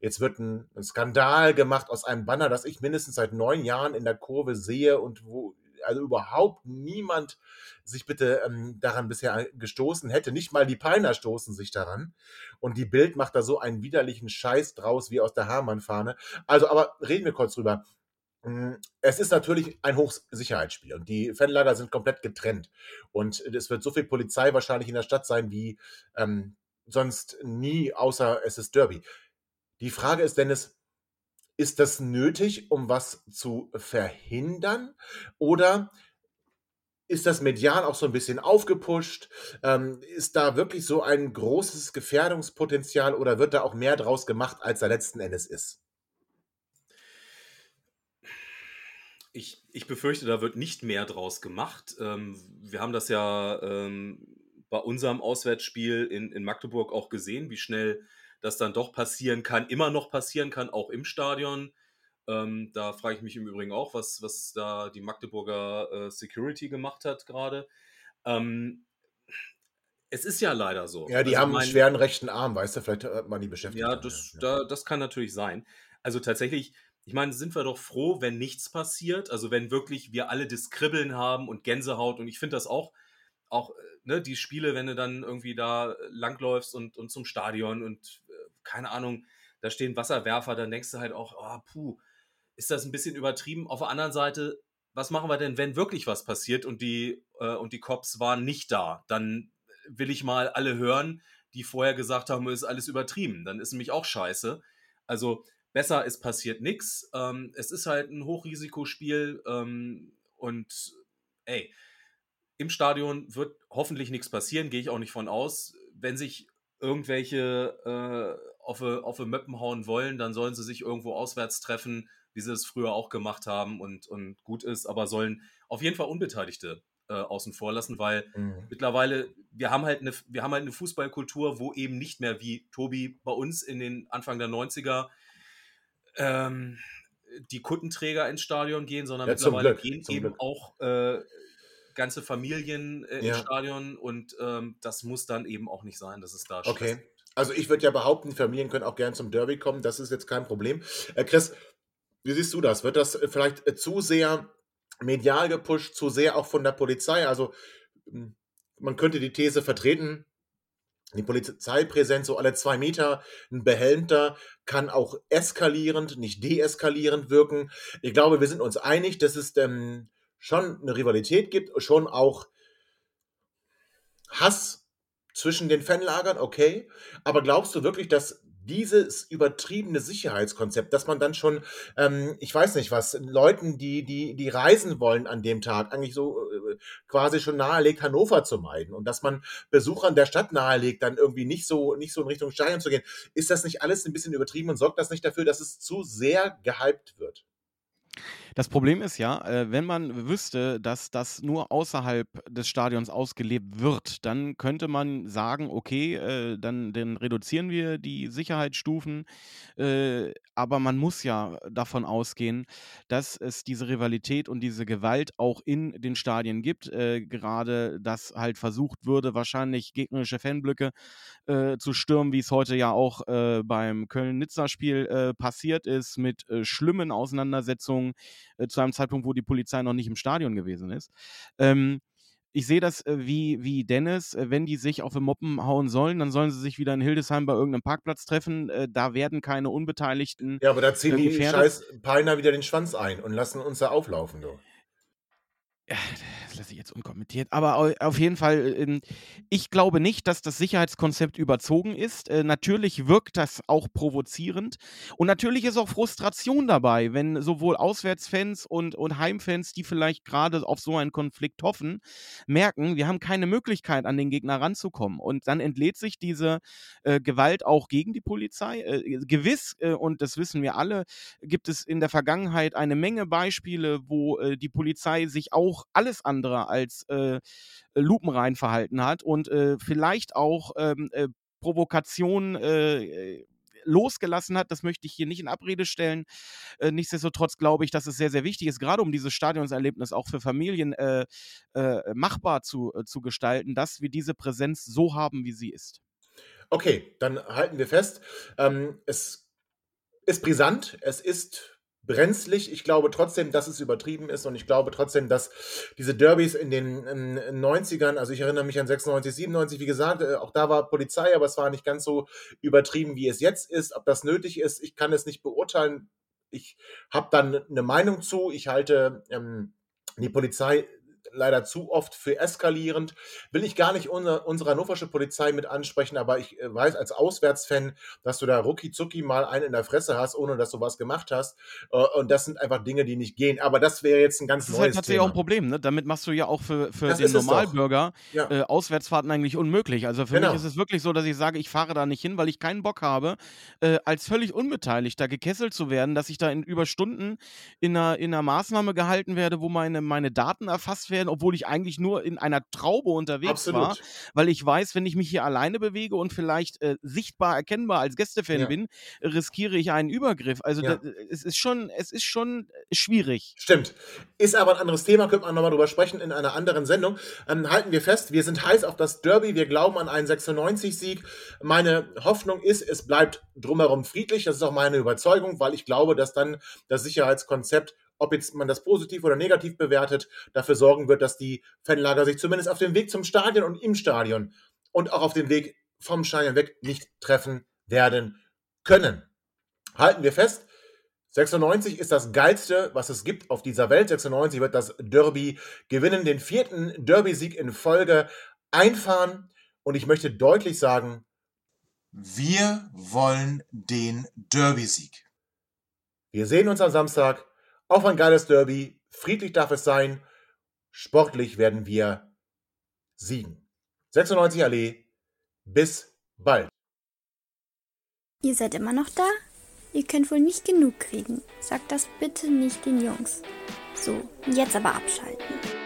Jetzt wird ein Skandal gemacht aus einem Banner, das ich mindestens seit neun Jahren in der Kurve sehe und wo also überhaupt niemand sich bitte ähm, daran bisher gestoßen hätte. Nicht mal die Peiner stoßen sich daran. Und die Bild macht da so einen widerlichen Scheiß draus wie aus der Hamann-Fahne. Also, aber reden wir kurz drüber. Hm, es ist natürlich ein Hochsicherheitsspiel und die Fanlager sind komplett getrennt. Und es wird so viel Polizei wahrscheinlich in der Stadt sein wie ähm, sonst nie, außer es ist Derby. Die Frage ist, Dennis, ist das nötig, um was zu verhindern? Oder ist das medial auch so ein bisschen aufgepusht? Ähm, ist da wirklich so ein großes Gefährdungspotenzial oder wird da auch mehr draus gemacht, als da letzten Endes ist? Ich, befürchte, da wird nicht mehr draus gemacht. Ähm, wir haben das ja ähm, bei unserem Auswärtsspiel in, in Magdeburg auch gesehen, wie schnell das dann doch passieren kann, immer noch passieren kann, auch im Stadion. Ähm, da frage ich mich im Übrigen auch, was, was da die Magdeburger äh, Security gemacht hat gerade. Ähm, es ist ja leider so. Ja, die also haben mein, einen schweren rechten Arm, weißt du, vielleicht hat man die beschäftigt. Ja, das, ja. Da, das kann natürlich sein. Also tatsächlich, ich meine, sind wir doch froh, wenn nichts passiert. Also wenn wirklich wir alle das Kribbeln haben und Gänsehaut. Und ich finde das auch, auch äh, ne, die Spiele, wenn du dann irgendwie da langläufst und, und zum Stadion und keine Ahnung, da stehen Wasserwerfer, dann denkst du halt auch, oh, puh, ist das ein bisschen übertrieben. Auf der anderen Seite, was machen wir denn, wenn wirklich was passiert und die, äh, und die Cops waren nicht da? Dann will ich mal alle hören, die vorher gesagt haben, ist alles übertrieben. Dann ist nämlich auch scheiße. Also besser, es passiert nichts. Ähm, es ist halt ein Hochrisikospiel ähm, und ey, im Stadion wird hoffentlich nichts passieren, gehe ich auch nicht von aus. Wenn sich irgendwelche äh, auf, auf Möppen hauen wollen, dann sollen sie sich irgendwo auswärts treffen, wie sie es früher auch gemacht haben und, und gut ist, aber sollen auf jeden Fall Unbeteiligte äh, außen vor lassen, weil mhm. mittlerweile, wir haben halt eine, wir haben halt eine Fußballkultur, wo eben nicht mehr wie Tobi bei uns in den Anfang der 90er ähm, die Kuttenträger ins Stadion gehen, sondern ja, mittlerweile Glück, gehen eben Glück. auch äh, ganze Familien äh, ja. ins Stadion und ähm, das muss dann eben auch nicht sein, dass es da Okay. Stress also ich würde ja behaupten, Familien können auch gern zum Derby kommen, das ist jetzt kein Problem. Äh, Chris, wie siehst du das? Wird das äh, vielleicht äh, zu sehr medial gepusht, zu sehr auch von der Polizei? Also hm, man könnte die These vertreten, die Polizeipräsenz so alle zwei Meter, ein Behelmter, kann auch eskalierend, nicht deeskalierend wirken. Ich glaube, wir sind uns einig, dass es ähm, schon eine Rivalität gibt, schon auch Hass zwischen den Fanlagern, okay. Aber glaubst du wirklich, dass dieses übertriebene Sicherheitskonzept, dass man dann schon, ähm, ich weiß nicht was, Leuten, die, die, die reisen wollen an dem Tag, eigentlich so äh, quasi schon nahelegt, Hannover zu meiden und dass man Besuchern der Stadt nahelegt, dann irgendwie nicht so, nicht so in Richtung Stadion zu gehen. Ist das nicht alles ein bisschen übertrieben und sorgt das nicht dafür, dass es zu sehr gehypt wird? Das Problem ist ja, äh, wenn man wüsste, dass das nur außerhalb des Stadions ausgelebt wird, dann könnte man sagen, okay, äh, dann, dann reduzieren wir die Sicherheitsstufen. Äh, aber man muss ja davon ausgehen, dass es diese Rivalität und diese Gewalt auch in den Stadien gibt. Gerade, dass halt versucht würde, wahrscheinlich gegnerische Fanblöcke zu stürmen, wie es heute ja auch beim Köln-Nizza-Spiel passiert ist, mit schlimmen Auseinandersetzungen äh, zu einem Zeitpunkt, wo die Polizei noch nicht im Stadion gewesen ist. Ähm, ich sehe das äh, wie, wie Dennis, äh, wenn die sich auf den Moppen hauen sollen, dann sollen sie sich wieder in Hildesheim bei irgendeinem Parkplatz treffen. Äh, da werden keine Unbeteiligten. Ja, aber da ziehen die scheiß Peiner wieder den Schwanz ein und lassen uns da auflaufen, du. Das lasse ich jetzt unkommentiert. Aber auf jeden Fall, ähm, ich glaube nicht, dass das Sicherheitskonzept überzogen ist. Äh, natürlich wirkt das auch provozierend. Und natürlich ist auch Frustration dabei, wenn sowohl Auswärtsfans und, und Heimfans, die vielleicht gerade auf so einen Konflikt hoffen, merken, wir haben keine Möglichkeit, an den Gegner ranzukommen. Und dann entlädt sich diese äh, Gewalt auch gegen die Polizei. Äh, gewiss, äh, und das wissen wir alle, gibt es in der Vergangenheit eine Menge Beispiele, wo äh, die Polizei sich auch alles andere als äh, lupenrein verhalten hat und äh, vielleicht auch ähm, äh, Provokationen äh, losgelassen hat. Das möchte ich hier nicht in Abrede stellen. Äh, nichtsdestotrotz glaube ich, dass es sehr, sehr wichtig ist, gerade um dieses Stadionserlebnis auch für Familien äh, äh, machbar zu, äh, zu gestalten, dass wir diese Präsenz so haben, wie sie ist. Okay, dann halten wir fest. Ähm, es ist brisant, es ist brenzlig. Ich glaube trotzdem, dass es übertrieben ist und ich glaube trotzdem, dass diese Derbys in den in, in 90ern, also ich erinnere mich an 96, 97, wie gesagt, äh, auch da war Polizei, aber es war nicht ganz so übertrieben, wie es jetzt ist. Ob das nötig ist, ich kann es nicht beurteilen. Ich habe dann eine Meinung zu. Ich halte ähm, die Polizei leider zu oft für eskalierend. Will ich gar nicht unsere, unsere hannoversche Polizei mit ansprechen, aber ich äh, weiß als Auswärtsfan, dass du da rucki zucki mal einen in der Fresse hast, ohne dass du was gemacht hast. Äh, und das sind einfach Dinge, die nicht gehen. Aber das wäre jetzt ein ganz das neues Thema. Das ist halt tatsächlich auch ein Problem. Ne? Damit machst du ja auch für, für den Normalbürger ja. äh, Auswärtsfahrten eigentlich unmöglich. Also für genau. mich ist es wirklich so, dass ich sage, ich fahre da nicht hin, weil ich keinen Bock habe, äh, als völlig Unbeteiligter gekesselt zu werden, dass ich da in über Stunden in einer, in einer Maßnahme gehalten werde, wo meine, meine Daten erfasst werden, obwohl ich eigentlich nur in einer Traube unterwegs Absolut. war, weil ich weiß, wenn ich mich hier alleine bewege und vielleicht äh, sichtbar erkennbar als Gästefan ja. bin, riskiere ich einen Übergriff. Also ja. da, es ist schon, es ist schon schwierig. Stimmt. Ist aber ein anderes Thema, könnte man nochmal drüber sprechen in einer anderen Sendung. Ähm, halten wir fest, wir sind heiß auf das Derby, wir glauben an einen 96-Sieg. Meine Hoffnung ist, es bleibt drumherum friedlich. Das ist auch meine Überzeugung, weil ich glaube, dass dann das Sicherheitskonzept ob jetzt man das positiv oder negativ bewertet, dafür sorgen wird, dass die Fanlager sich zumindest auf dem Weg zum Stadion und im Stadion und auch auf dem Weg vom Stadion weg nicht treffen werden können. Halten wir fest, 96 ist das geilste, was es gibt auf dieser Welt. 96 wird das Derby gewinnen, den vierten Derby-Sieg in Folge einfahren. Und ich möchte deutlich sagen, wir wollen den Derby-Sieg. Wir sehen uns am Samstag auf ein geiles Derby. Friedlich darf es sein. Sportlich werden wir siegen. 96 Allee. Bis bald. Ihr seid immer noch da? Ihr könnt wohl nicht genug kriegen. Sagt das bitte nicht den Jungs. So, jetzt aber abschalten.